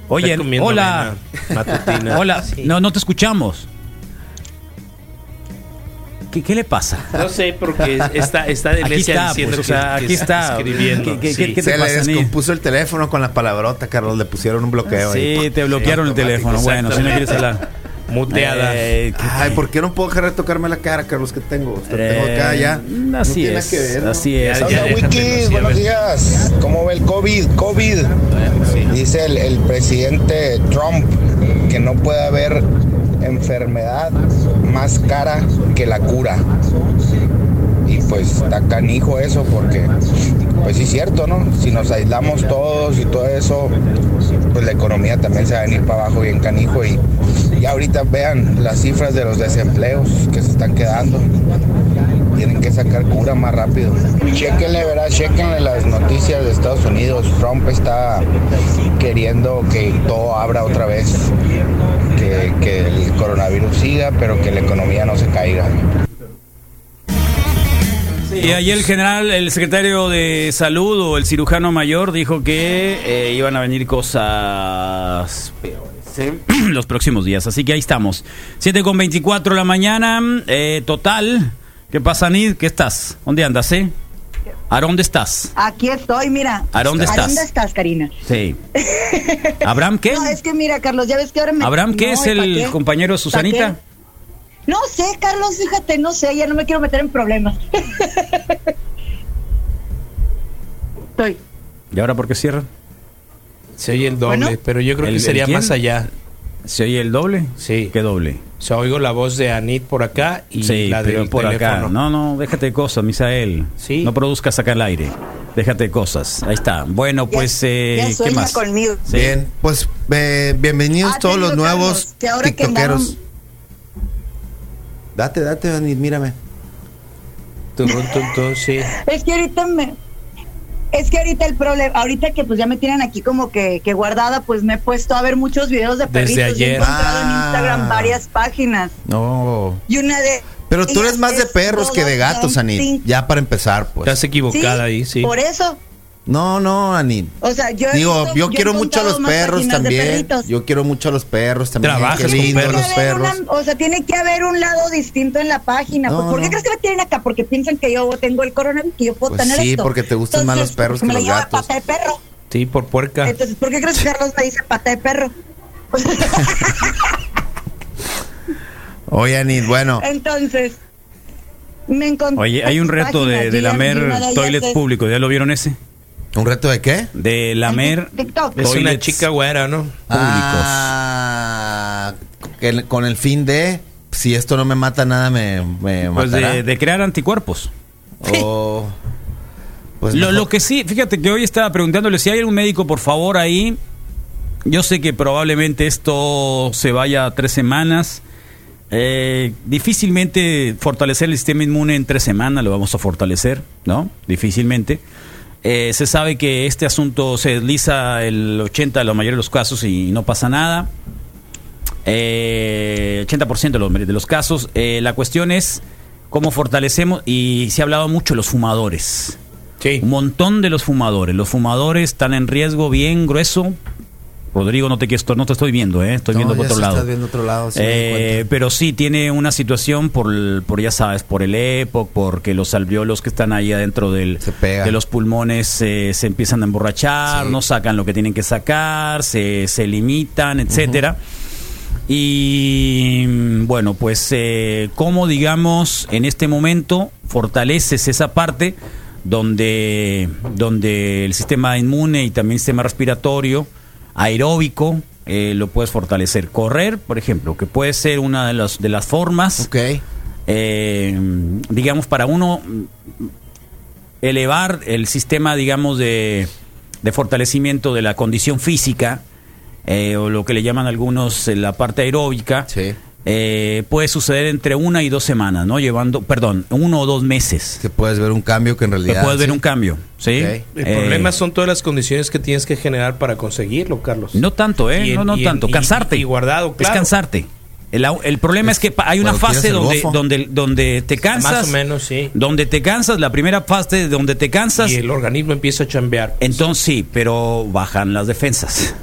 Speaker 1: Oye, hola. hola. No, no te escuchamos. ¿Qué, ¿Qué, le pasa?
Speaker 3: No sé, porque está, está de
Speaker 1: aquí está, diciendo pues, sea, aquí está
Speaker 3: escribiendo.
Speaker 1: ¿Qué, qué,
Speaker 4: qué te Se pasa, le descompuso el teléfono con la palabrota, Carlos. Le pusieron un bloqueo.
Speaker 1: Sí,
Speaker 4: ahí.
Speaker 1: te bloquearon el teléfono. Bueno, si no quieres hablar.
Speaker 3: Muteada.
Speaker 4: Eh, Ay, ¿por qué no puedo dejar de tocarme la cara, Carlos? que tengo? tengo acá ya.
Speaker 1: Así es. Que ver, ¿no? Así es.
Speaker 6: Hola, Wiki, buenos días. ¿Cómo ve el COVID? COVID. Dice el, el presidente Trump que no puede haber enfermedad más cara que la cura. Y pues está canijo eso porque, pues sí es cierto, ¿no? Si nos aislamos todos y todo eso, pues la economía también se va a venir para abajo bien canijo y, y ahorita vean las cifras de los desempleos que se están quedando. Tienen que sacar cura más rápido. Chequenle, verás, chequenle las noticias de Estados Unidos. Trump está queriendo que todo abra otra vez. Que, que el coronavirus siga, pero que la economía no se caiga.
Speaker 1: Y ahí el general, el secretario de salud o el cirujano mayor dijo que eh, iban a venir cosas peores los próximos días. Así que ahí estamos. 7 con 24 de la mañana. Eh, total. ¿Qué pasa, Nid? ¿Qué estás? ¿Dónde andas, eh? ¿A dónde estás?
Speaker 5: Aquí estoy, mira.
Speaker 1: ¿A dónde estás? ¿A
Speaker 5: dónde estás, Karina?
Speaker 1: Sí. ¿Abraham qué?
Speaker 5: No, es que mira, Carlos, ya ves que ahora me...
Speaker 1: ¿Abraham qué es el compañero de Susanita?
Speaker 5: No sé, Carlos, fíjate, no sé, ya no me quiero meter en problemas. Estoy.
Speaker 1: ¿Y ahora por qué cierran?
Speaker 3: Se oye el doble, pero yo creo que sería más allá.
Speaker 1: ¿Se oye el doble?
Speaker 3: Sí.
Speaker 1: ¿Qué doble?
Speaker 3: Se oigo la voz de Anit por acá y la de por acá.
Speaker 1: No, no, déjate de cosas, Misael.
Speaker 3: Sí.
Speaker 1: No produzcas acá el aire. Déjate de cosas. Ahí está. Bueno, pues, eh, ¿qué más?
Speaker 5: Conmigo.
Speaker 4: Bien, pues eh, bienvenidos ah, todos los nuevos tiktokeros. Date, date, Anit, mírame.
Speaker 3: sí.
Speaker 5: Es que ahorita me, es que ahorita el problema, ahorita que pues ya me tienen aquí como que, que, guardada, pues me he puesto a ver muchos videos de perritos.
Speaker 3: Desde ayer.
Speaker 5: he encontrado en Instagram ah. varias páginas.
Speaker 1: No.
Speaker 5: Y una de.
Speaker 4: Pero tú eres más de perros que de gatos, Anit. Ya para empezar, pues.
Speaker 3: Estás equivocada ahí, sí.
Speaker 5: Por eso.
Speaker 4: No, no, Ani.
Speaker 5: O sea, yo
Speaker 4: digo, yo, quiero mucho a los perros también. Yo quiero mucho a los perros también.
Speaker 3: Trabajas con perros.
Speaker 4: los perros.
Speaker 5: o sea, tiene que haber un lado distinto en la página. Pues, ¿Por qué crees que me tienen acá? Porque piensan que yo tengo el coronavirus, que yo puedo
Speaker 4: pues
Speaker 5: tener
Speaker 4: sí, porque te gustan más los perros que
Speaker 5: me
Speaker 4: los
Speaker 5: la
Speaker 4: gatos.
Speaker 5: pata de perro.
Speaker 3: Sí, por puerca.
Speaker 5: Entonces, ¿por qué crees que Carlos me dice pata de perro?
Speaker 4: Oye, Ani, bueno.
Speaker 5: Entonces, me encontré.
Speaker 1: Oye, hay un reto de, de lamer toilets públicos. ¿Ya lo vieron ese?
Speaker 4: ¿Un reto de qué?
Speaker 1: De lamer.
Speaker 3: Es una chica güera, ¿no?
Speaker 4: Ah, con el fin de, si esto no me mata nada, me, me
Speaker 1: pues de, crear anticuerpos. Pues lo, lo, que sí, fíjate que hoy estaba preguntándole si hay un médico, por favor, ahí. Yo sé que probablemente esto se vaya a tres semanas. Eh, difícilmente fortalecer el sistema inmune en tres semanas lo vamos a fortalecer, ¿no? Difícilmente. Eh, se sabe que este asunto se desliza el 80 de la mayoría de los casos y no pasa nada. Eh, 80% de los, de los casos. Eh, la cuestión es cómo fortalecemos, y se ha hablado mucho de los fumadores. Sí. Un montón de los fumadores. Los fumadores están en riesgo bien grueso Rodrigo, no te, no te estoy viendo, ¿eh? estoy viendo por otro lado.
Speaker 4: Estás viendo otro lado
Speaker 1: eh, pero sí, tiene una situación por, por, ya sabes, por el EPOC, porque los alveolos que están ahí adentro del, de los pulmones eh, se empiezan a emborrachar, no sacan lo que tienen que sacar, se, se limitan, etcétera. Y bueno, pues eh, cómo digamos en este momento fortaleces esa parte donde, donde el sistema inmune y también el sistema respiratorio aeróbico, eh, lo puedes fortalecer. Correr, por ejemplo, que puede ser una de, las de las formas, eh, digamos, para uno elevar el sistema, digamos, de, de fortalecimiento de la condición física, eh, o lo que le llaman algunos la parte aeróbica. Sí. Eh, puede suceder entre una y dos semanas, ¿no? Llevando, perdón, uno o dos meses.
Speaker 4: Que puedes ver un cambio que en realidad. Que
Speaker 1: puedes ver un cambio, ¿sí?
Speaker 3: El problema son todas las condiciones que tienes que generar para conseguirlo, Carlos.
Speaker 1: No tanto, ¿eh? no, no tanto. cansarte.
Speaker 3: Y, guardado, claro.
Speaker 1: Es cansarte. El, problema es, que hay una fase donde, donde, donde te cansas.
Speaker 3: Más o menos, sí.
Speaker 1: Donde te cansas, la primera fase donde te cansas.
Speaker 3: Y el organismo empieza a chambear.
Speaker 1: Entonces sí, pero bajan las defensas.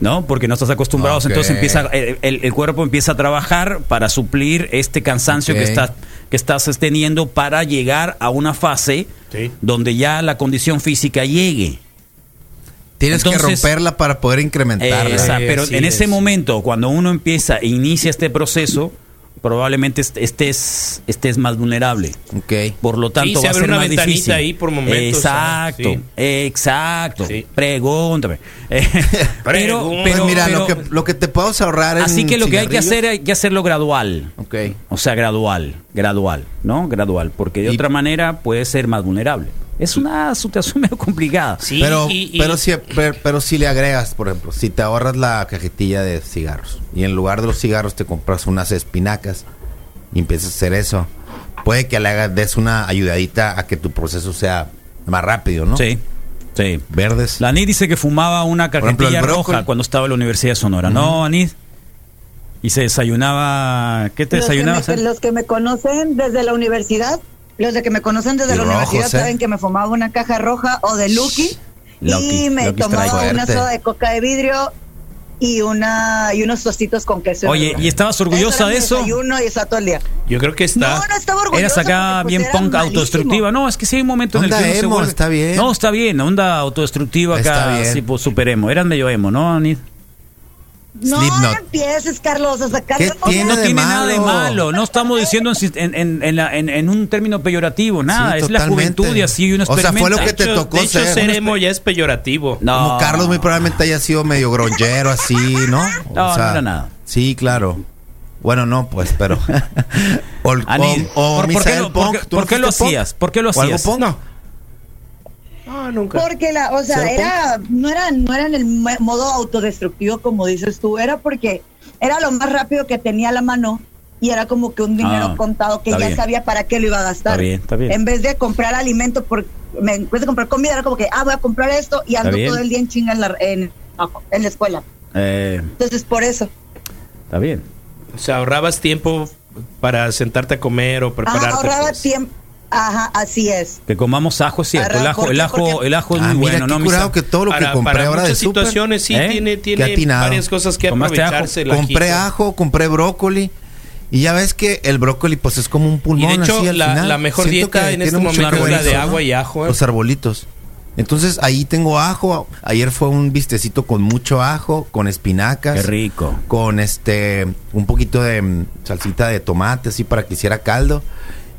Speaker 1: ¿No? Porque no estás acostumbrado, entonces empieza el, cuerpo empieza a trabajar para suplir este cansancio que estás que estás teniendo para llegar a una fase donde ya la condición física llegue.
Speaker 4: Tienes que romperla para poder incrementarla.
Speaker 1: pero en ese momento, cuando uno empieza e inicia este proceso, probablemente estés, estés más vulnerable.
Speaker 4: Okay.
Speaker 1: Por lo tanto, va a ser más difícil.
Speaker 3: ahí por momentos.
Speaker 1: Exacto, exacto. Pregúntame.
Speaker 4: pero, pero, mira, lo, que, lo que te puedo ahorrar
Speaker 1: Así que lo que hay que hacer hay que hacerlo gradual.
Speaker 4: Okay.
Speaker 1: O sea, gradual, gradual, ¿no? Gradual, porque de otra manera puede ser más vulnerable. Es una situación medio complicada.
Speaker 4: Sí, pero, pero, si, pero, si le agregas, por ejemplo, si te ahorras la cajetilla de cigarros y en lugar de los cigarros te compras unas espinacas y empiezas a hacer eso, puede que le hagas, des una ayudadita a que tu proceso sea más rápido, ¿no?
Speaker 1: Sí. Sí.
Speaker 4: Verdes.
Speaker 1: La Anid dice que fumaba una cajetilla roja cuando estaba en la Universidad de Sonora. ¿No, Anid? Y se desayunaba. ¿Qué te desayunabas?
Speaker 5: los que me conocen desde la universidad los de que me conocen desde la universidad ¿eh? saben que me fumaba una caja roja o de Lucky, y me tomaba una soda de coca de vidrio y una y unos tostitos con queso.
Speaker 1: Oye, ¿y estabas orgullosa de eso?
Speaker 5: Y uno y está todo el día.
Speaker 3: Yo creo que está.
Speaker 5: No, no estaba orgullosa.
Speaker 1: Eras acá pues, bien punk autodestructiva. No, es que sí hay un momento en el que
Speaker 4: emo, está bien.
Speaker 1: No, está bien, onda autodestructiva acá, tipo pues, super emo. Eras medio emo, ¿no, Anit?
Speaker 5: No, no empieces, Carlos, a sacar
Speaker 1: no tiene nada de malo. No estamos diciendo en, en, un término peyorativo, nada. es la juventud y así uno
Speaker 4: O sea, fue lo que te tocó
Speaker 3: de hecho, ser. emo ya es peyorativo.
Speaker 4: No. Como Carlos muy probablemente haya sido medio gronchero así, ¿no?
Speaker 1: O no, no era nada.
Speaker 4: Sí, claro. Bueno, no, pues, pero.
Speaker 1: o, o, ¿por, ¿por, qué, lo hacías? ¿Por qué lo hacías?
Speaker 4: No.
Speaker 5: No, nunca. Porque la, o sea, era, no era, no era en el modo autodestructivo como dices tú, era porque era lo más rápido que tenía a la mano y era como que un dinero ah, contado que ya sabía para qué lo iba a gastar. En vez de comprar alimento, por, en vez de comprar comida, era como que, ah, voy a comprar esto y ando todo el día en chinga en la, en, la escuela. Eh, Entonces, por eso.
Speaker 1: Está bien.
Speaker 3: O sea, ahorrabas tiempo para sentarte a comer o prepararte. Ah,
Speaker 5: ahorraba tiempo Ajá, así es.
Speaker 1: Que comamos ajo, cierto. El ajo, el ajo, el ajo es ah, muy bueno, ¿no?
Speaker 4: curado que todo lo que compré
Speaker 3: para
Speaker 4: ahora
Speaker 3: de situaciones sí ¿Eh? tiene, tiene varias cosas que aprovecharse.
Speaker 4: Compré ajo, compré brócoli. Y ya ves que el brócoli pues es como un pulmón.
Speaker 3: Y de hecho, la, mejor dieta en este momento es la de agua y ajo.
Speaker 4: ¿eh? Los arbolitos. Entonces ahí tengo ajo. Ayer fue un vistecito con mucho ajo, con espinacas.
Speaker 1: Qué rico.
Speaker 4: Con este, un poquito de mm, salsita de tomate, así para que hiciera caldo.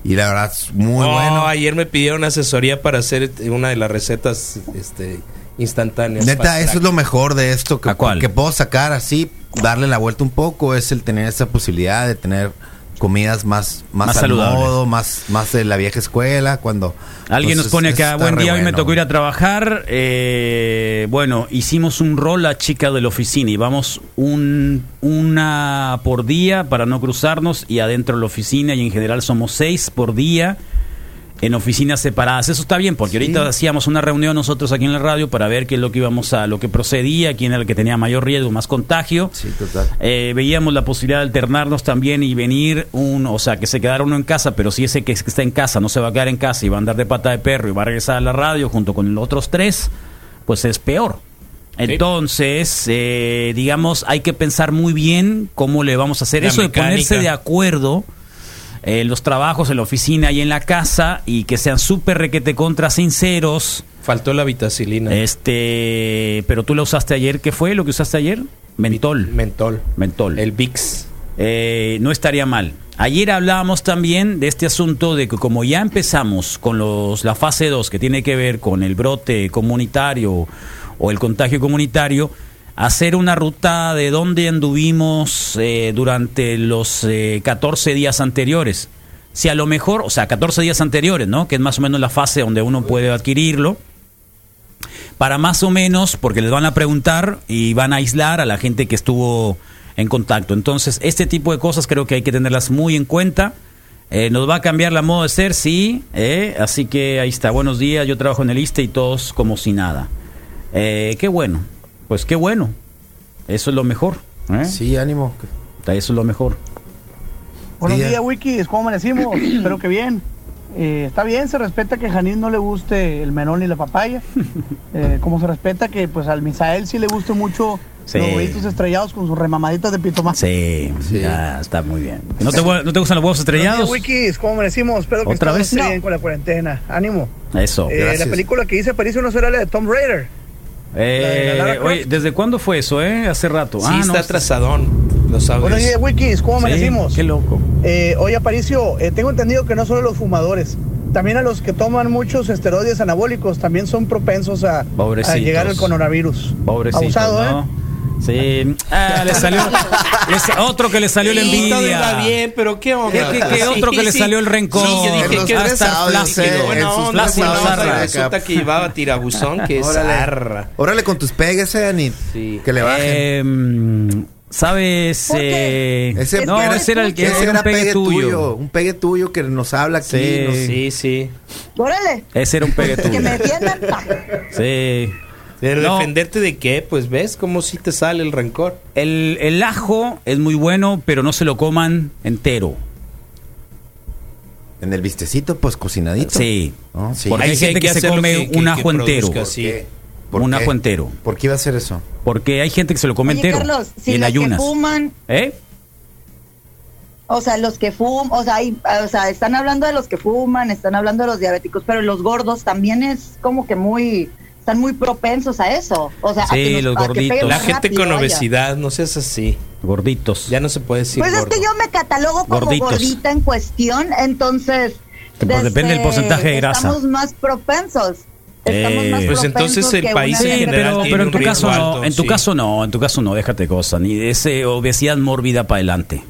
Speaker 4: Y la verdad es muy bueno.
Speaker 3: Ayer me pidieron asesoría para hacer una de las recetas este, instantáneas.
Speaker 4: Neta, eso es lo mejor de esto que, que puedo sacar así, darle la vuelta un poco, es el tener esa posibilidad de tener comidas más más, más modo, más más de la vieja escuela cuando
Speaker 1: alguien nos pone acá buen día hoy me tocó ir a trabajar eh, bueno hicimos un rol a chica de la oficina y vamos un una por día para no cruzarnos y adentro de la oficina y en general somos seis por día en oficinas separadas. Eso está bien, porque ahorita hacíamos una reunión nosotros aquí en la radio para ver qué es lo que íbamos a, lo que procedía, quién era el que tenía mayor riesgo, más contagio.
Speaker 4: Sí, total.
Speaker 1: Eh, veíamos la posibilidad de alternarnos también y venir un, o sea, que se quedara uno en casa, pero si ese que está en casa no se va a quedar en casa y va a andar de pata de perro y va a regresar a la radio junto con los otros tres, pues es peor. Entonces, eh, digamos, hay que pensar muy bien cómo le vamos a hacer eso de ponerse de acuerdo eh, los trabajos en la oficina y en la casa y que sean súper requete contra sinceros.
Speaker 3: Faltó la vitacilina.
Speaker 1: Este, pero tú la usaste ayer. ¿Qué fue lo que usaste ayer? Mentol.
Speaker 3: Mentol.
Speaker 1: Mentol.
Speaker 3: El VIX.
Speaker 1: Eh, no estaría mal. Ayer hablábamos también de este asunto de que como ya empezamos con los, la fase 2 que tiene que ver con el brote comunitario o el contagio comunitario, hacer una ruta de dónde anduvimos eh, durante los 14 eh, días anteriores. Si a lo mejor, o sea, 14 días anteriores, ¿no? Que es más o menos la fase donde uno puede adquirirlo. Para más o menos, porque les van a preguntar y van a aislar a la gente que estuvo en contacto. Entonces, este tipo de cosas creo que hay que tenerlas muy en cuenta. Eh, nos va a cambiar la modo de ser, sí. así que ahí está. Buenos días, yo trabajo en el ISTE y todos como si nada. qué bueno. Pues qué bueno. Eso es lo mejor. ¿eh?
Speaker 4: Sí, ánimo.
Speaker 1: Eso es lo mejor.
Speaker 7: Buenos días, Wikis. ¿Cómo amanecimos? Espero que bien. Eh, está bien, se respeta que a Janine no le guste el menón ni la papaya. Eh, como se respeta que pues al Misael sí le guste mucho los huevitos estrellados con sus remamaditas de pitomate.
Speaker 1: Sí, sí. Ya, está muy bien. ¿No te, ¿No te, gustan los huevos estrellados?
Speaker 7: Buenos días, Wikis. ¿Cómo amanecimos? Espero que
Speaker 1: ¿Otra vez?
Speaker 7: bien con la cuarentena. Ánimo.
Speaker 1: Eso.
Speaker 7: la película que hice parece una será la de Tom Raider.
Speaker 1: Eh, oye, ¿desde cuándo fue eso, eh? Hace rato.
Speaker 3: Sí, ah, está atrasadón. Los
Speaker 7: Buenos días, Wikis. ¿Cómo amanecimos?
Speaker 1: qué loco.
Speaker 7: Eh, oye, Aparicio, eh, tengo entendido que no solo los fumadores, también a los que toman muchos esteroides anabólicos también son propensos a, a llegar al coronavirus.
Speaker 1: Pobrecitos, Abusado, ¿no? ¿eh? Sí, ah, le salió otro que le salió la envidia. Todo
Speaker 3: iba bien, pero qué onda.
Speaker 1: ¿Qué, otro que le salió el rencor? Sí,
Speaker 3: yo dije que hasta plástico. Bueno, resulta que llevaba tirabuzón, que es zarra.
Speaker 4: Órale con tus pegues, eh, Anit. Sí. Que le bajen.
Speaker 1: Eh, ¿Sabes? Eh,
Speaker 4: ese, no, ese era el que ese era un pegue, tuyo. Un pegue tuyo que nos habla aquí.
Speaker 1: Sí, sí, sí.
Speaker 5: Órale.
Speaker 1: Ese era un pegue tuyo.
Speaker 5: que me defiendan.
Speaker 1: sí.
Speaker 3: ¿Pero defenderte de qué? Pues ves cómo si te sale el rencor.
Speaker 1: El, el ajo es muy bueno, pero no se lo coman entero.
Speaker 4: En el vistecito, pues cocinadito.
Speaker 1: Sí. Porque hay, gente que, se come un ajo entero. un ajo entero.
Speaker 4: ¿Por qué iba a hacer eso?
Speaker 1: Porque hay gente que se lo come entero.
Speaker 5: Carlos, si en ayunas. Que fuman,
Speaker 1: ¿Eh?
Speaker 5: O sea, los que fuman, o sea, o sea, están hablando de los que fuman, están hablando de los diabéticos, pero los gordos también es como que muy están muy propensos a eso. O sea,
Speaker 1: sí, los gorditos.
Speaker 3: La gente con obesidad, no seas así.
Speaker 1: Gorditos.
Speaker 3: Ya no se puede decir.
Speaker 5: Pues es que yo me catalogo como gordita en cuestión, entonces.
Speaker 1: Pues depende del porcentaje de grasa.
Speaker 5: Estamos más propensos.
Speaker 3: Estamos más pues entonces el país en general
Speaker 1: pero, pero en tu caso no, en tu caso no, en tu caso no, déjate cosas, ni de ese obesidad mórbida para adelante.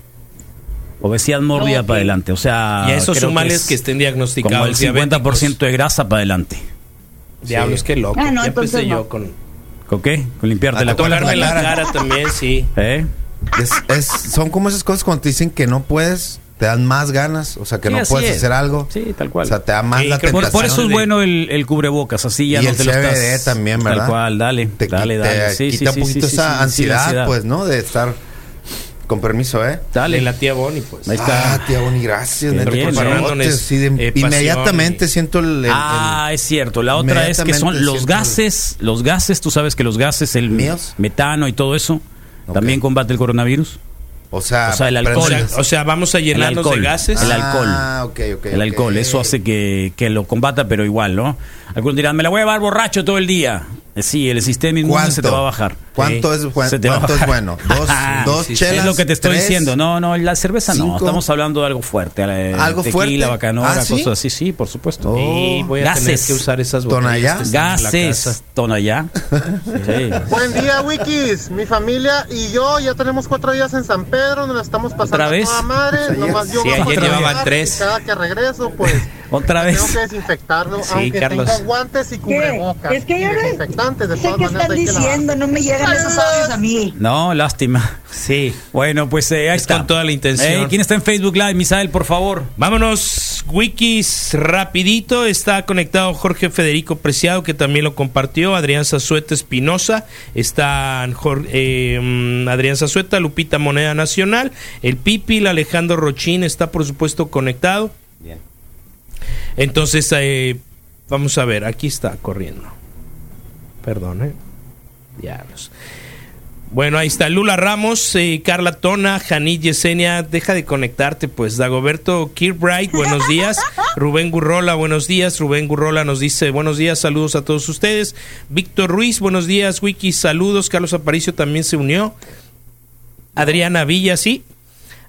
Speaker 1: Obesidad mórbida para adelante, o sea,
Speaker 3: y a esos males que, que, estén diagnosticados
Speaker 1: como el 50% de grasa para adelante.
Speaker 3: Diablos, qué loco. Ah, no, ya empecé yo con.
Speaker 1: ¿Con qué? Con limpiarte
Speaker 3: la
Speaker 1: cola.
Speaker 3: la, la cara también, sí.
Speaker 1: ¿Eh?
Speaker 4: Es, son como esas cosas cuando te dicen que no puedes, te dan más ganas, o sea, que no puedes hacer algo.
Speaker 1: Sí, tal cual.
Speaker 4: O sea, te da más la tentación.
Speaker 1: Por, eso es bueno el, el, cubrebocas, así ya
Speaker 4: y
Speaker 1: no
Speaker 4: el
Speaker 1: te
Speaker 4: lo estás... también, ¿verdad?
Speaker 1: Tal cual, dale,
Speaker 4: te,
Speaker 1: dale, dale.
Speaker 4: sí, quita un poquito esa ansiedad, pues, ¿no? De estar con permiso, ¿eh?
Speaker 3: Dale. la tía Bonnie, pues.
Speaker 4: Ahí está. Ah, tía Bonnie, gracias. Eh, inmediatamente siento el,
Speaker 1: Ah, es cierto. La otra es que son los gases, los gases, tú sabes que los gases, el metano y todo eso, también combate el coronavirus.
Speaker 4: O sea,
Speaker 1: o sea, el alcohol.
Speaker 3: O sea, vamos a llenarnos de gases.
Speaker 1: El alcohol.
Speaker 4: Ah, ok, ok.
Speaker 1: El alcohol. Eso hace que, que, lo combata, pero igual, ¿no? Algunos dirán, me la voy a llevar borracho todo el día. Eh, sí, el sistema inmune se te va a bajar.
Speaker 4: ¿Cuánto, es, ¿cuánto es bueno? Dos, dos chelas.
Speaker 1: Es lo que te estoy diciendo. No, no, la cerveza no. Estamos hablando de algo fuerte. Eh,
Speaker 4: ¿Algo
Speaker 1: tequila,
Speaker 4: fuerte?
Speaker 1: bacanora, ¿Ah, cosas así. Sí, por supuesto.
Speaker 3: Oh. voy a gases. tener que usar esas
Speaker 4: botellas.
Speaker 1: Este gases. Tonayá.
Speaker 8: sí. Buen día, Wikis. Mi familia y yo ya tenemos cuatro días en San Pedro. Nos la estamos pasando
Speaker 1: ¿Otra vez?
Speaker 8: toda madre.
Speaker 3: Nomás yo
Speaker 1: sí, ayer llevaban tres.
Speaker 8: Cada que regreso, pues
Speaker 1: Otra vez.
Speaker 8: Tengo que desinfectarlo, aunque tenga guantes y cubrebocas.
Speaker 5: Es que yo no sé qué están diciendo, no me llegan esos audios a mí.
Speaker 1: No, lástima.
Speaker 3: Sí.
Speaker 1: Bueno, pues eh, ahí está.
Speaker 3: Con toda la intención.
Speaker 1: ¿Quién está en Facebook Live? Misael, por favor.
Speaker 3: Vámonos, wikis, rapidito. Está conectado Jorge Federico Preciado, que también lo compartió. Adrián Zazueta Espinosa. Está eh, mm, Adrián Zazueta, Lupita Moneda Nacional. El Pipil, Alejandro Rochín está, por supuesto, conectado. Entonces, eh, vamos a ver, aquí está corriendo. Perdón, ¿eh? Diablos. Bueno, ahí está Lula Ramos, eh, Carla Tona, Janit Yesenia, deja de conectarte, pues. Dagoberto Kirbright, buenos días. Rubén Gurrola, buenos días. Rubén Gurrola nos dice buenos días, saludos a todos ustedes. Víctor Ruiz, buenos días. Wiki, saludos. Carlos Aparicio también se unió. Adriana Villa, sí.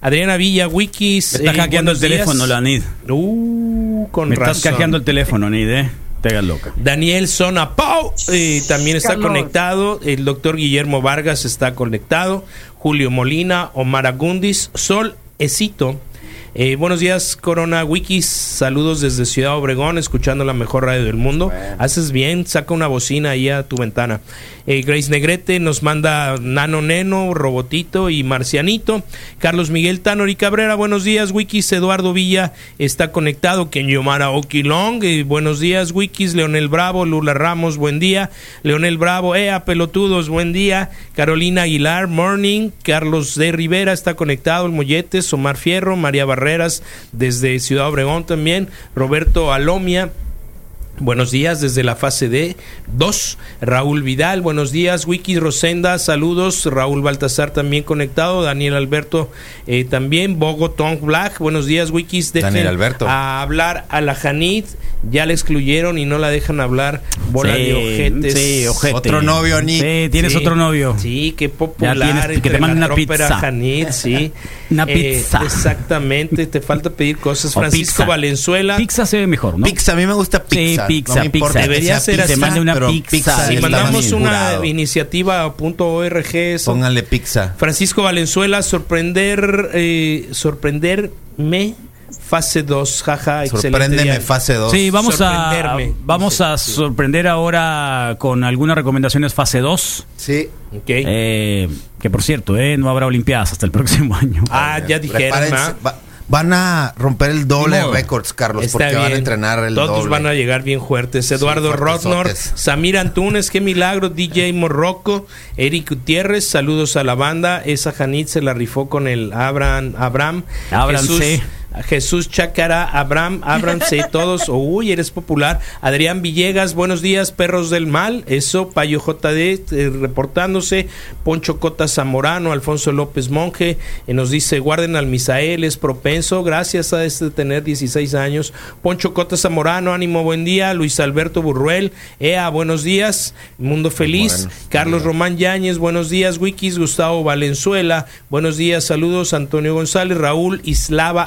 Speaker 3: Adriana Villa, Wikis.
Speaker 1: está eh, hackeando el teléfono, la NID.
Speaker 3: Uh, con
Speaker 1: Me
Speaker 3: estás
Speaker 1: hackeando el teléfono, NID, eh. Te loca.
Speaker 3: Daniel Zona Pau eh, también está conectado. El doctor Guillermo Vargas está conectado. Julio Molina, Omar Agundis, Sol Esito eh, buenos días, Corona Wikis. Saludos desde Ciudad Obregón, escuchando la mejor radio del mundo. Haces bien, saca una bocina ahí a tu ventana. Eh, Grace Negrete nos manda Nano Neno, Robotito y Marcianito. Carlos Miguel Tanor y Cabrera, buenos días, Wikis. Eduardo Villa está conectado. Kenyomara Okilong, eh, buenos días, Wikis. Leonel Bravo, Lula Ramos, buen día. Leonel Bravo, Ea Pelotudos, buen día. Carolina Aguilar, morning. Carlos de Rivera está conectado. El Molletes, Omar Fierro, María Barrera desde Ciudad Obregón también, Roberto Alomia, Buenos días desde la fase D. 2. Raúl Vidal, buenos días. Wiki Rosenda, saludos. Raúl Baltasar también conectado. Daniel Alberto eh, también. Bogotón Black, buenos días. Wikis, dejen
Speaker 4: Daniel Alberto.
Speaker 3: a hablar a la Janit. Ya la excluyeron y no la dejan hablar. Bola de ojetes.
Speaker 1: Sí, ojete.
Speaker 4: Otro novio, Nick.
Speaker 1: Sí, tienes otro novio.
Speaker 3: Sí, qué popular.
Speaker 1: que te manden una pizza.
Speaker 3: Janit, sí.
Speaker 1: una eh, pizza.
Speaker 3: exactamente, te falta pedir cosas. Francisco Valenzuela.
Speaker 1: Pizza se ve mejor, ¿no?
Speaker 4: Pizza, a mí me gusta pizza
Speaker 1: pizza, pizza.
Speaker 3: Debería ser así.
Speaker 1: mande una pizza.
Speaker 3: Si mandamos una iniciativa .org.
Speaker 4: Pónganle pizza.
Speaker 3: Francisco Valenzuela, sorprender, eh, sorprenderme fase 2, jaja,
Speaker 4: Sorpréndeme fase 2.
Speaker 1: Sí, vamos a vamos a sorprender ahora con algunas recomendaciones fase 2.
Speaker 4: Sí.
Speaker 3: Okay.
Speaker 1: Eh, que por cierto, eh, no habrá olimpiadas hasta el próximo año.
Speaker 3: Ah, ya dijeron.
Speaker 4: Van a romper el doble de récords, Carlos, porque van a entrenar el
Speaker 3: Todos
Speaker 4: doble.
Speaker 3: van a llegar bien fuertes. Eduardo sí, Samir Antunes, qué milagro. DJ Morroco, Eric Gutiérrez, saludos a la banda. Esa Janit se la rifó con el Abraham. Abraham.
Speaker 1: Abraham
Speaker 3: Jesús Chacara, Abraham, ábranse todos. Uy, eres popular. Adrián Villegas, buenos días, perros del mal. Eso, Payo JD eh, reportándose. Poncho Cota Zamorano, Alfonso López Monje, eh, nos dice, guarden al Misael, es propenso, gracias a este tener 16 años. Poncho Cota Zamorano, ánimo, buen día. Luis Alberto Burruel, Ea, buenos días. Mundo Feliz. Carlos Román Yáñez, buenos días. Wikis, Gustavo Valenzuela, buenos días, saludos. Antonio González, Raúl Islava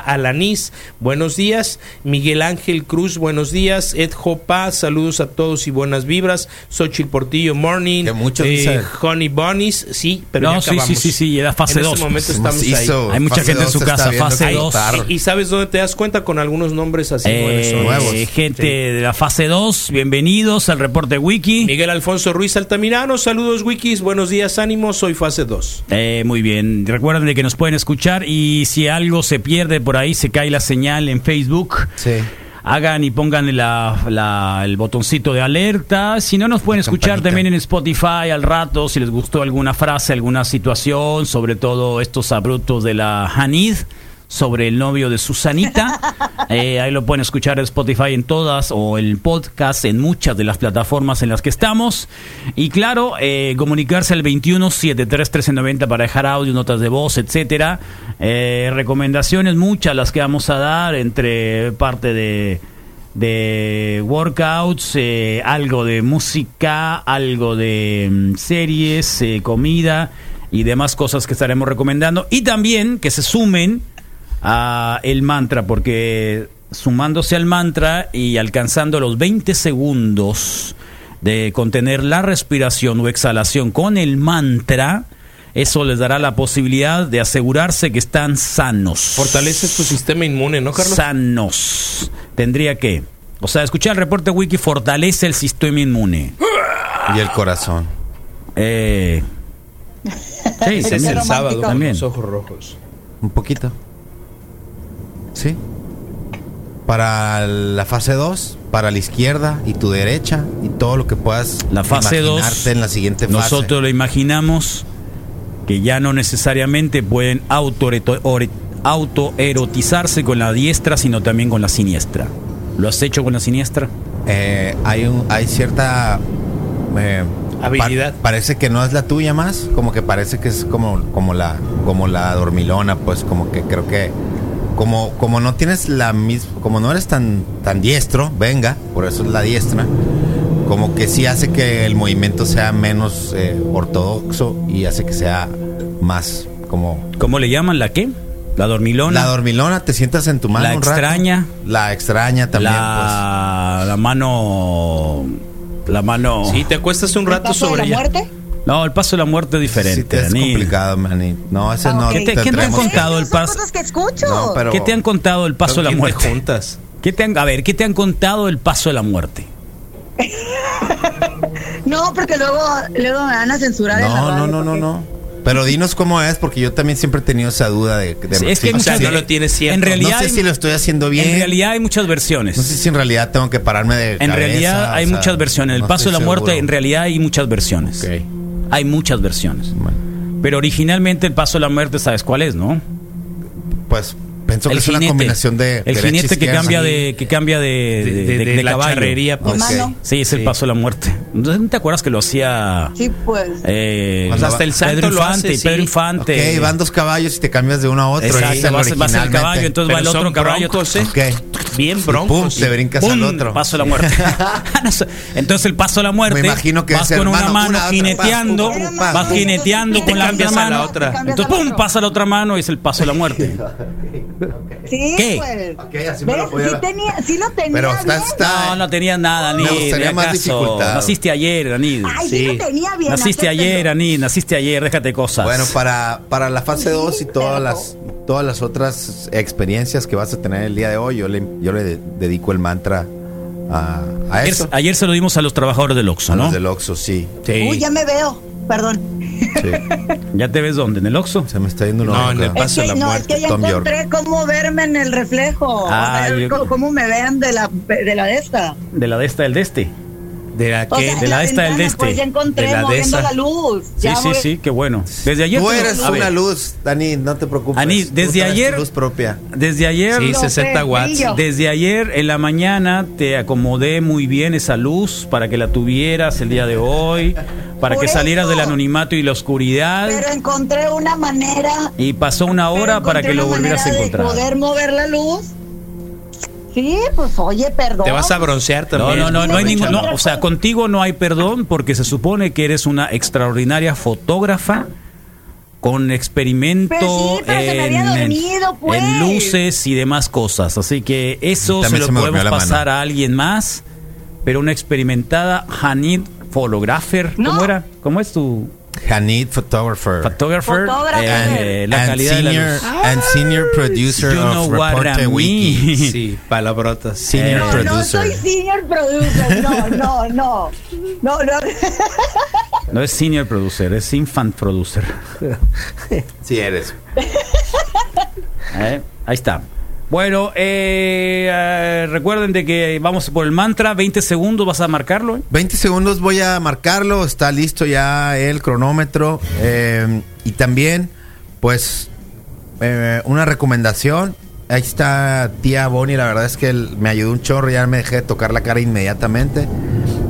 Speaker 3: Buenos días. Miguel Ángel Cruz, buenos días. Ed Jopa, saludos a todos y buenas vibras. Xochitl Portillo, morning.
Speaker 4: eh,
Speaker 3: Honey Bunnies, sí, pero
Speaker 1: no, sí, sí, sí, sí, era fase 2.
Speaker 3: En este momento estamos ahí.
Speaker 1: Hay mucha gente en su casa, fase 2.
Speaker 3: Y, sabes dónde te das cuenta con algunos nombres así
Speaker 1: eh, nuevos. Gente de la fase 2, bienvenidos al reporte Wiki.
Speaker 3: Miguel Alfonso Ruiz Altamirano, saludos Wikis, buenos días, ánimo, soy fase 2.
Speaker 1: Eh, muy bien, recuerden que nos pueden escuchar y si algo se pierde por ahí, se cae la señal en Facebook. Hagan y pongan el botoncito de alerta. Si no, nos pueden escuchar también en Spotify al rato. Si les gustó alguna frase, alguna situación, sobre todo estos abruptos de la Hanid sobre el novio de Susanita. Eh, ahí lo pueden escuchar en Spotify en todas o el podcast en muchas de las plataformas en las que estamos. Y claro, eh, comunicarse al 21 73 1390 para dejar audio, notas de voz, etcétera. Eh, recomendaciones muchas las que vamos a dar entre parte de de workouts, algo de música, algo de mm, series, comida y demás cosas que estaremos recomendando. Y también que se sumen a el mantra, porque sumándose al mantra y alcanzando los 20 segundos de contener la respiración o exhalación con el mantra, Eso les dará la posibilidad de asegurarse que están sanos.
Speaker 3: Fortalece tu sistema inmune, ¿no, Carlos?
Speaker 1: Sanos. Tendría que. O sea, escuchar el reporte wiki fortalece el sistema inmune.
Speaker 4: Y el corazón.
Speaker 1: Eh.
Speaker 3: Sí, es el sábado también. Los ojos rojos.
Speaker 4: Un poquito. Sí. Para la fase 2, para la izquierda y tu derecha y todo lo que puedas
Speaker 1: la fase 2
Speaker 4: en la siguiente fase.
Speaker 1: Nosotros lo imaginamos que ya no necesariamente pueden autoerotizarse con la diestra, sino también con la siniestra. ¿Lo has hecho con la siniestra?
Speaker 4: Eh, hay, un, hay cierta eh,
Speaker 3: habilidad.
Speaker 4: parece que no es la tuya más, como que parece que es como, como, la, como la dormilona, pues como que creo que como, como no tienes la misma, como no eres tan, tan diestro, venga, por eso es la diestra, como que sí hace que el movimiento sea menos eh, ortodoxo y hace que sea más como...
Speaker 1: ¿Cómo le llaman? ¿La qué? La dormilona.
Speaker 4: La dormilona, te sientas en tu mano.
Speaker 1: La extraña.
Speaker 4: La extraña también.
Speaker 1: La, pues. la mano. La mano.
Speaker 3: Sí, te acuestas un rato sobre
Speaker 5: la muerte?
Speaker 1: No, el paso de la muerte es diferente.
Speaker 4: es complicado, Manny. No, ese no.
Speaker 1: ¿Qué te, ¿qué te han contado el paso?
Speaker 5: que escucho.
Speaker 1: ¿Qué te han contado el paso de la muerte?
Speaker 3: juntas?
Speaker 1: ¿Qué te han, a ver, ¿qué te han contado el paso de la muerte?
Speaker 5: no, porque luego, luego me van a censurar.
Speaker 4: No, no, no, no, no. Pero dinos cómo es, porque yo también siempre he tenido esa duda de...
Speaker 1: es que
Speaker 3: no lo tienes siempre.
Speaker 1: En realidad,
Speaker 4: no sé si lo estoy haciendo bien.
Speaker 1: En realidad hay muchas versiones.
Speaker 4: No sé si en realidad tengo que pararme de
Speaker 1: En realidad hay muchas versiones. El paso de la muerte, en realidad hay muchas versiones. Hay muchas versiones. Pero originalmente el paso de la muerte, ¿sabes cuál es, no?
Speaker 4: Pues Pensó que es una combinación de.
Speaker 1: El jinete que cambia de, que cambia de, de, de,
Speaker 3: la
Speaker 1: caballo.
Speaker 3: Pues.
Speaker 1: Sí, es el paso de la muerte. ¿No te acuerdas que lo hacía?
Speaker 5: Sí, pues.
Speaker 1: Eh, hasta el santo Pedro Infante, hace, Pedro Infante.
Speaker 4: Ok, van dos caballos y te cambias de uno a otro.
Speaker 1: Exacto, vas, vas el caballo, entonces va el otro caballo. Entonces,
Speaker 4: okay.
Speaker 1: Bien broncos.
Speaker 4: Pum, te brincas al otro.
Speaker 1: Paso de la muerte. entonces el paso de la muerte.
Speaker 4: Me imagino que
Speaker 1: vas con una mano jineteando, vas jineteando con la mano. Entonces, pum, pasa la otra mano y es el paso de la muerte.
Speaker 5: Sí,
Speaker 1: ¿Qué?
Speaker 5: pues. Okay, así me lo podía... sí, tenía, sí lo tenía.
Speaker 4: Pero está, está,
Speaker 1: No, no tenía nada, ni.
Speaker 4: Me más dificultad.
Speaker 1: Naciste ayer, Anid.
Speaker 5: Ay, sí, lo tenía bien.
Speaker 1: Naciste ayer, Anid. Naciste ayer, déjate cosas.
Speaker 4: Bueno, para, para la fase 2 y todas las, todas las otras experiencias que vas a tener el día de hoy, yo le, yo le dedico el mantra a, a
Speaker 1: ayer,
Speaker 4: eso.
Speaker 1: Ayer se lo dimos a los trabajadores del Oxxo, ¿no?
Speaker 4: A los del Oxxo, sí.
Speaker 1: sí.
Speaker 5: Uy, ya me veo. Perdón.
Speaker 1: Sí. ¿Ya te ves dónde? ¿En el Oxxo?
Speaker 4: Se me está yendo una
Speaker 3: No, en el paso
Speaker 5: es que,
Speaker 3: de la
Speaker 5: no,
Speaker 3: muerte.
Speaker 5: Es que ya
Speaker 3: Tom
Speaker 5: encontré
Speaker 3: York.
Speaker 5: cómo verme en el reflejo.
Speaker 1: Ah,
Speaker 5: o sea,
Speaker 1: yo-
Speaker 5: cómo me vean de la de la de esta.
Speaker 1: De la de esta del de este.
Speaker 3: ¿De la
Speaker 5: O
Speaker 3: qué?
Speaker 5: sea,
Speaker 1: de
Speaker 5: en
Speaker 1: la esta del de este.
Speaker 5: Pues ya encontré
Speaker 3: De la de
Speaker 5: moviendo
Speaker 3: esa.
Speaker 5: la luz.
Speaker 1: Sí,
Speaker 5: Ya
Speaker 1: sí,
Speaker 5: voy-
Speaker 1: sí, qué bueno. Desde ayer.
Speaker 4: Tú eres
Speaker 1: ver,
Speaker 4: una luz, Dani, no te preocupes.
Speaker 1: Ani,
Speaker 4: Tú
Speaker 1: desde ayer-
Speaker 4: luz propia.
Speaker 1: Desde ayer.
Speaker 3: Sí,
Speaker 5: No,
Speaker 3: 60
Speaker 5: pues,
Speaker 3: watts.
Speaker 5: brillo.
Speaker 1: Desde ayer en la mañana te acomodé muy bien esa luz para que la tuvieras el día de hoy, para
Speaker 5: Por
Speaker 1: que salieras
Speaker 5: eso.
Speaker 1: del anonimato y la oscuridad.
Speaker 5: Pero encontré una manera.
Speaker 1: Y pasó una hora para que lo volvieras a encontrar.
Speaker 5: De poder mover la luz. Sí, pues oye, perdón.
Speaker 3: Te vas a broncear
Speaker 1: No,
Speaker 3: también.
Speaker 1: no, no, no hay ningún, no, o sea, contigo no hay perdón porque se supone que eres una extraordinaria fotógrafa con experimento
Speaker 5: Pero sí, pero se me había
Speaker 1: en,
Speaker 5: dormido, pues.
Speaker 1: en luces y demás cosas. Así que eso se lo
Speaker 4: se
Speaker 1: podemos pasar
Speaker 4: mano.
Speaker 1: a alguien más, pero una experimentada Hanid Photographer.
Speaker 5: No.
Speaker 1: ¿Cómo era? ¿Cómo es tu
Speaker 4: Hanid Photographer.
Speaker 1: photographer?
Speaker 5: Photographer.
Speaker 1: Eh, la
Speaker 4: and
Speaker 1: calidad de la
Speaker 4: senior,
Speaker 1: luz.
Speaker 4: and senior producer
Speaker 1: You know
Speaker 4: of
Speaker 1: what
Speaker 4: Reporte Wiki.
Speaker 3: Sí, palabrotas.
Speaker 4: Senior
Speaker 1: Eh,
Speaker 5: No,
Speaker 4: producer.
Speaker 5: no soy senior producer. No, no, no. No, no.
Speaker 1: No es senior producer, es infant producer.
Speaker 4: Sí eres.
Speaker 1: Eh, Ahí está. Bueno, eh, eh, recuerden de que vamos por el mantra, 20 segundos, vas a marcarlo. ¿eh?
Speaker 4: 20 segundos voy a marcarlo, está listo ya el cronómetro. eh, y también, pues, eh, una recomendación. Ahí está tía Bonnie, la verdad es que me ayudó un chorro, ya me dejé de tocar la cara inmediatamente.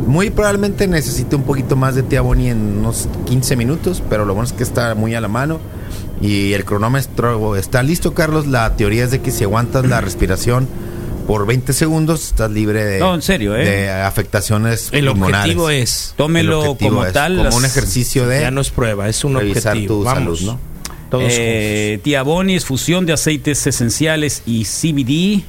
Speaker 4: Muy probablemente necesite un poquito más de tía Bonnie en unos 15 minutos, pero lo bueno es que está muy a la mano. Y el cronómetro está listo, Carlos. La teoría es de que si aguantas la respiración por 20 segundos, estás libre de,
Speaker 1: No, en serio, ¿eh?
Speaker 4: de afectaciones
Speaker 3: El
Speaker 4: pulmonares.
Speaker 3: objetivo es.
Speaker 1: Tómelo
Speaker 4: El objetivo
Speaker 1: como
Speaker 4: es
Speaker 1: tal.
Speaker 4: Como
Speaker 1: las-
Speaker 4: un ejercicio de
Speaker 3: Ya no es prueba, es un
Speaker 4: revisar
Speaker 3: objetivo.
Speaker 4: tu
Speaker 3: Vamos.
Speaker 4: salud, ¿no?
Speaker 3: Todos
Speaker 1: Eh, tía Bonnie es fusión de aceites esenciales y CBD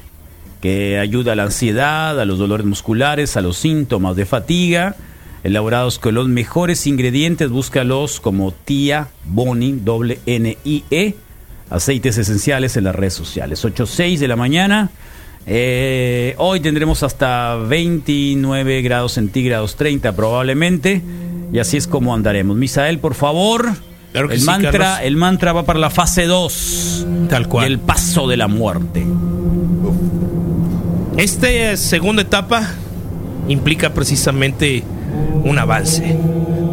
Speaker 1: que ayuda a la ansiedad, a los dolores musculares, a los síntomas de fatiga. Elaborados con los mejores ingredientes. Búscalos como Tía Boni, doble N-I-E, aceites esenciales en las redes sociales. 8.6 de la mañana. Eh, hoy tendremos hasta 29 grados centígrados, 30 probablemente. Y así es como andaremos. Misael, por favor. el, mantra, el mantra va para la fase 2.
Speaker 3: Tal cual.
Speaker 1: El paso de la muerte.
Speaker 3: Esta segunda etapa implica precisamente un avance.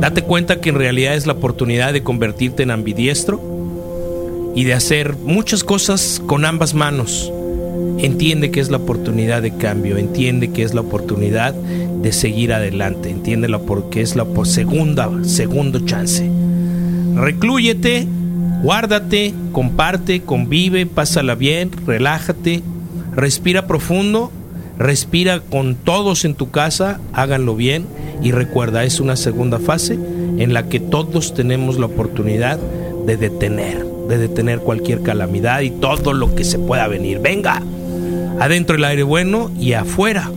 Speaker 3: Date cuenta que en realidad es la oportunidad de convertirte en ambidiestro y de hacer muchas cosas con ambas manos. Entiende que es la oportunidad de cambio, entiende que es la oportunidad de seguir adelante, entiéndelo porque es la segunda, segundo chance. Reclúyete, guárdate, comparte, convive, pásala bien, relájate, respira profundo, respira con todos en tu casa, háganlo bien y recuerda, es una segunda fase en la que todos tenemos la oportunidad de detener, de detener cualquier calamidad y todo lo que se pueda venir. Venga, adentro el aire bueno y afuera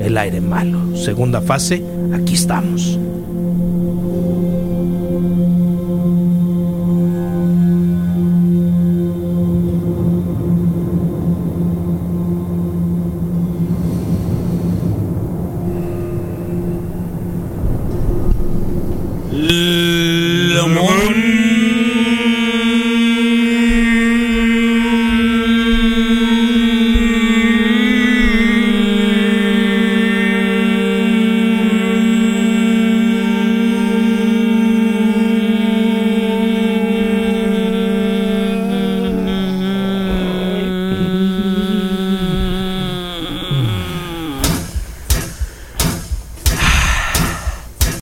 Speaker 3: el aire malo. Segunda fase, aquí estamos.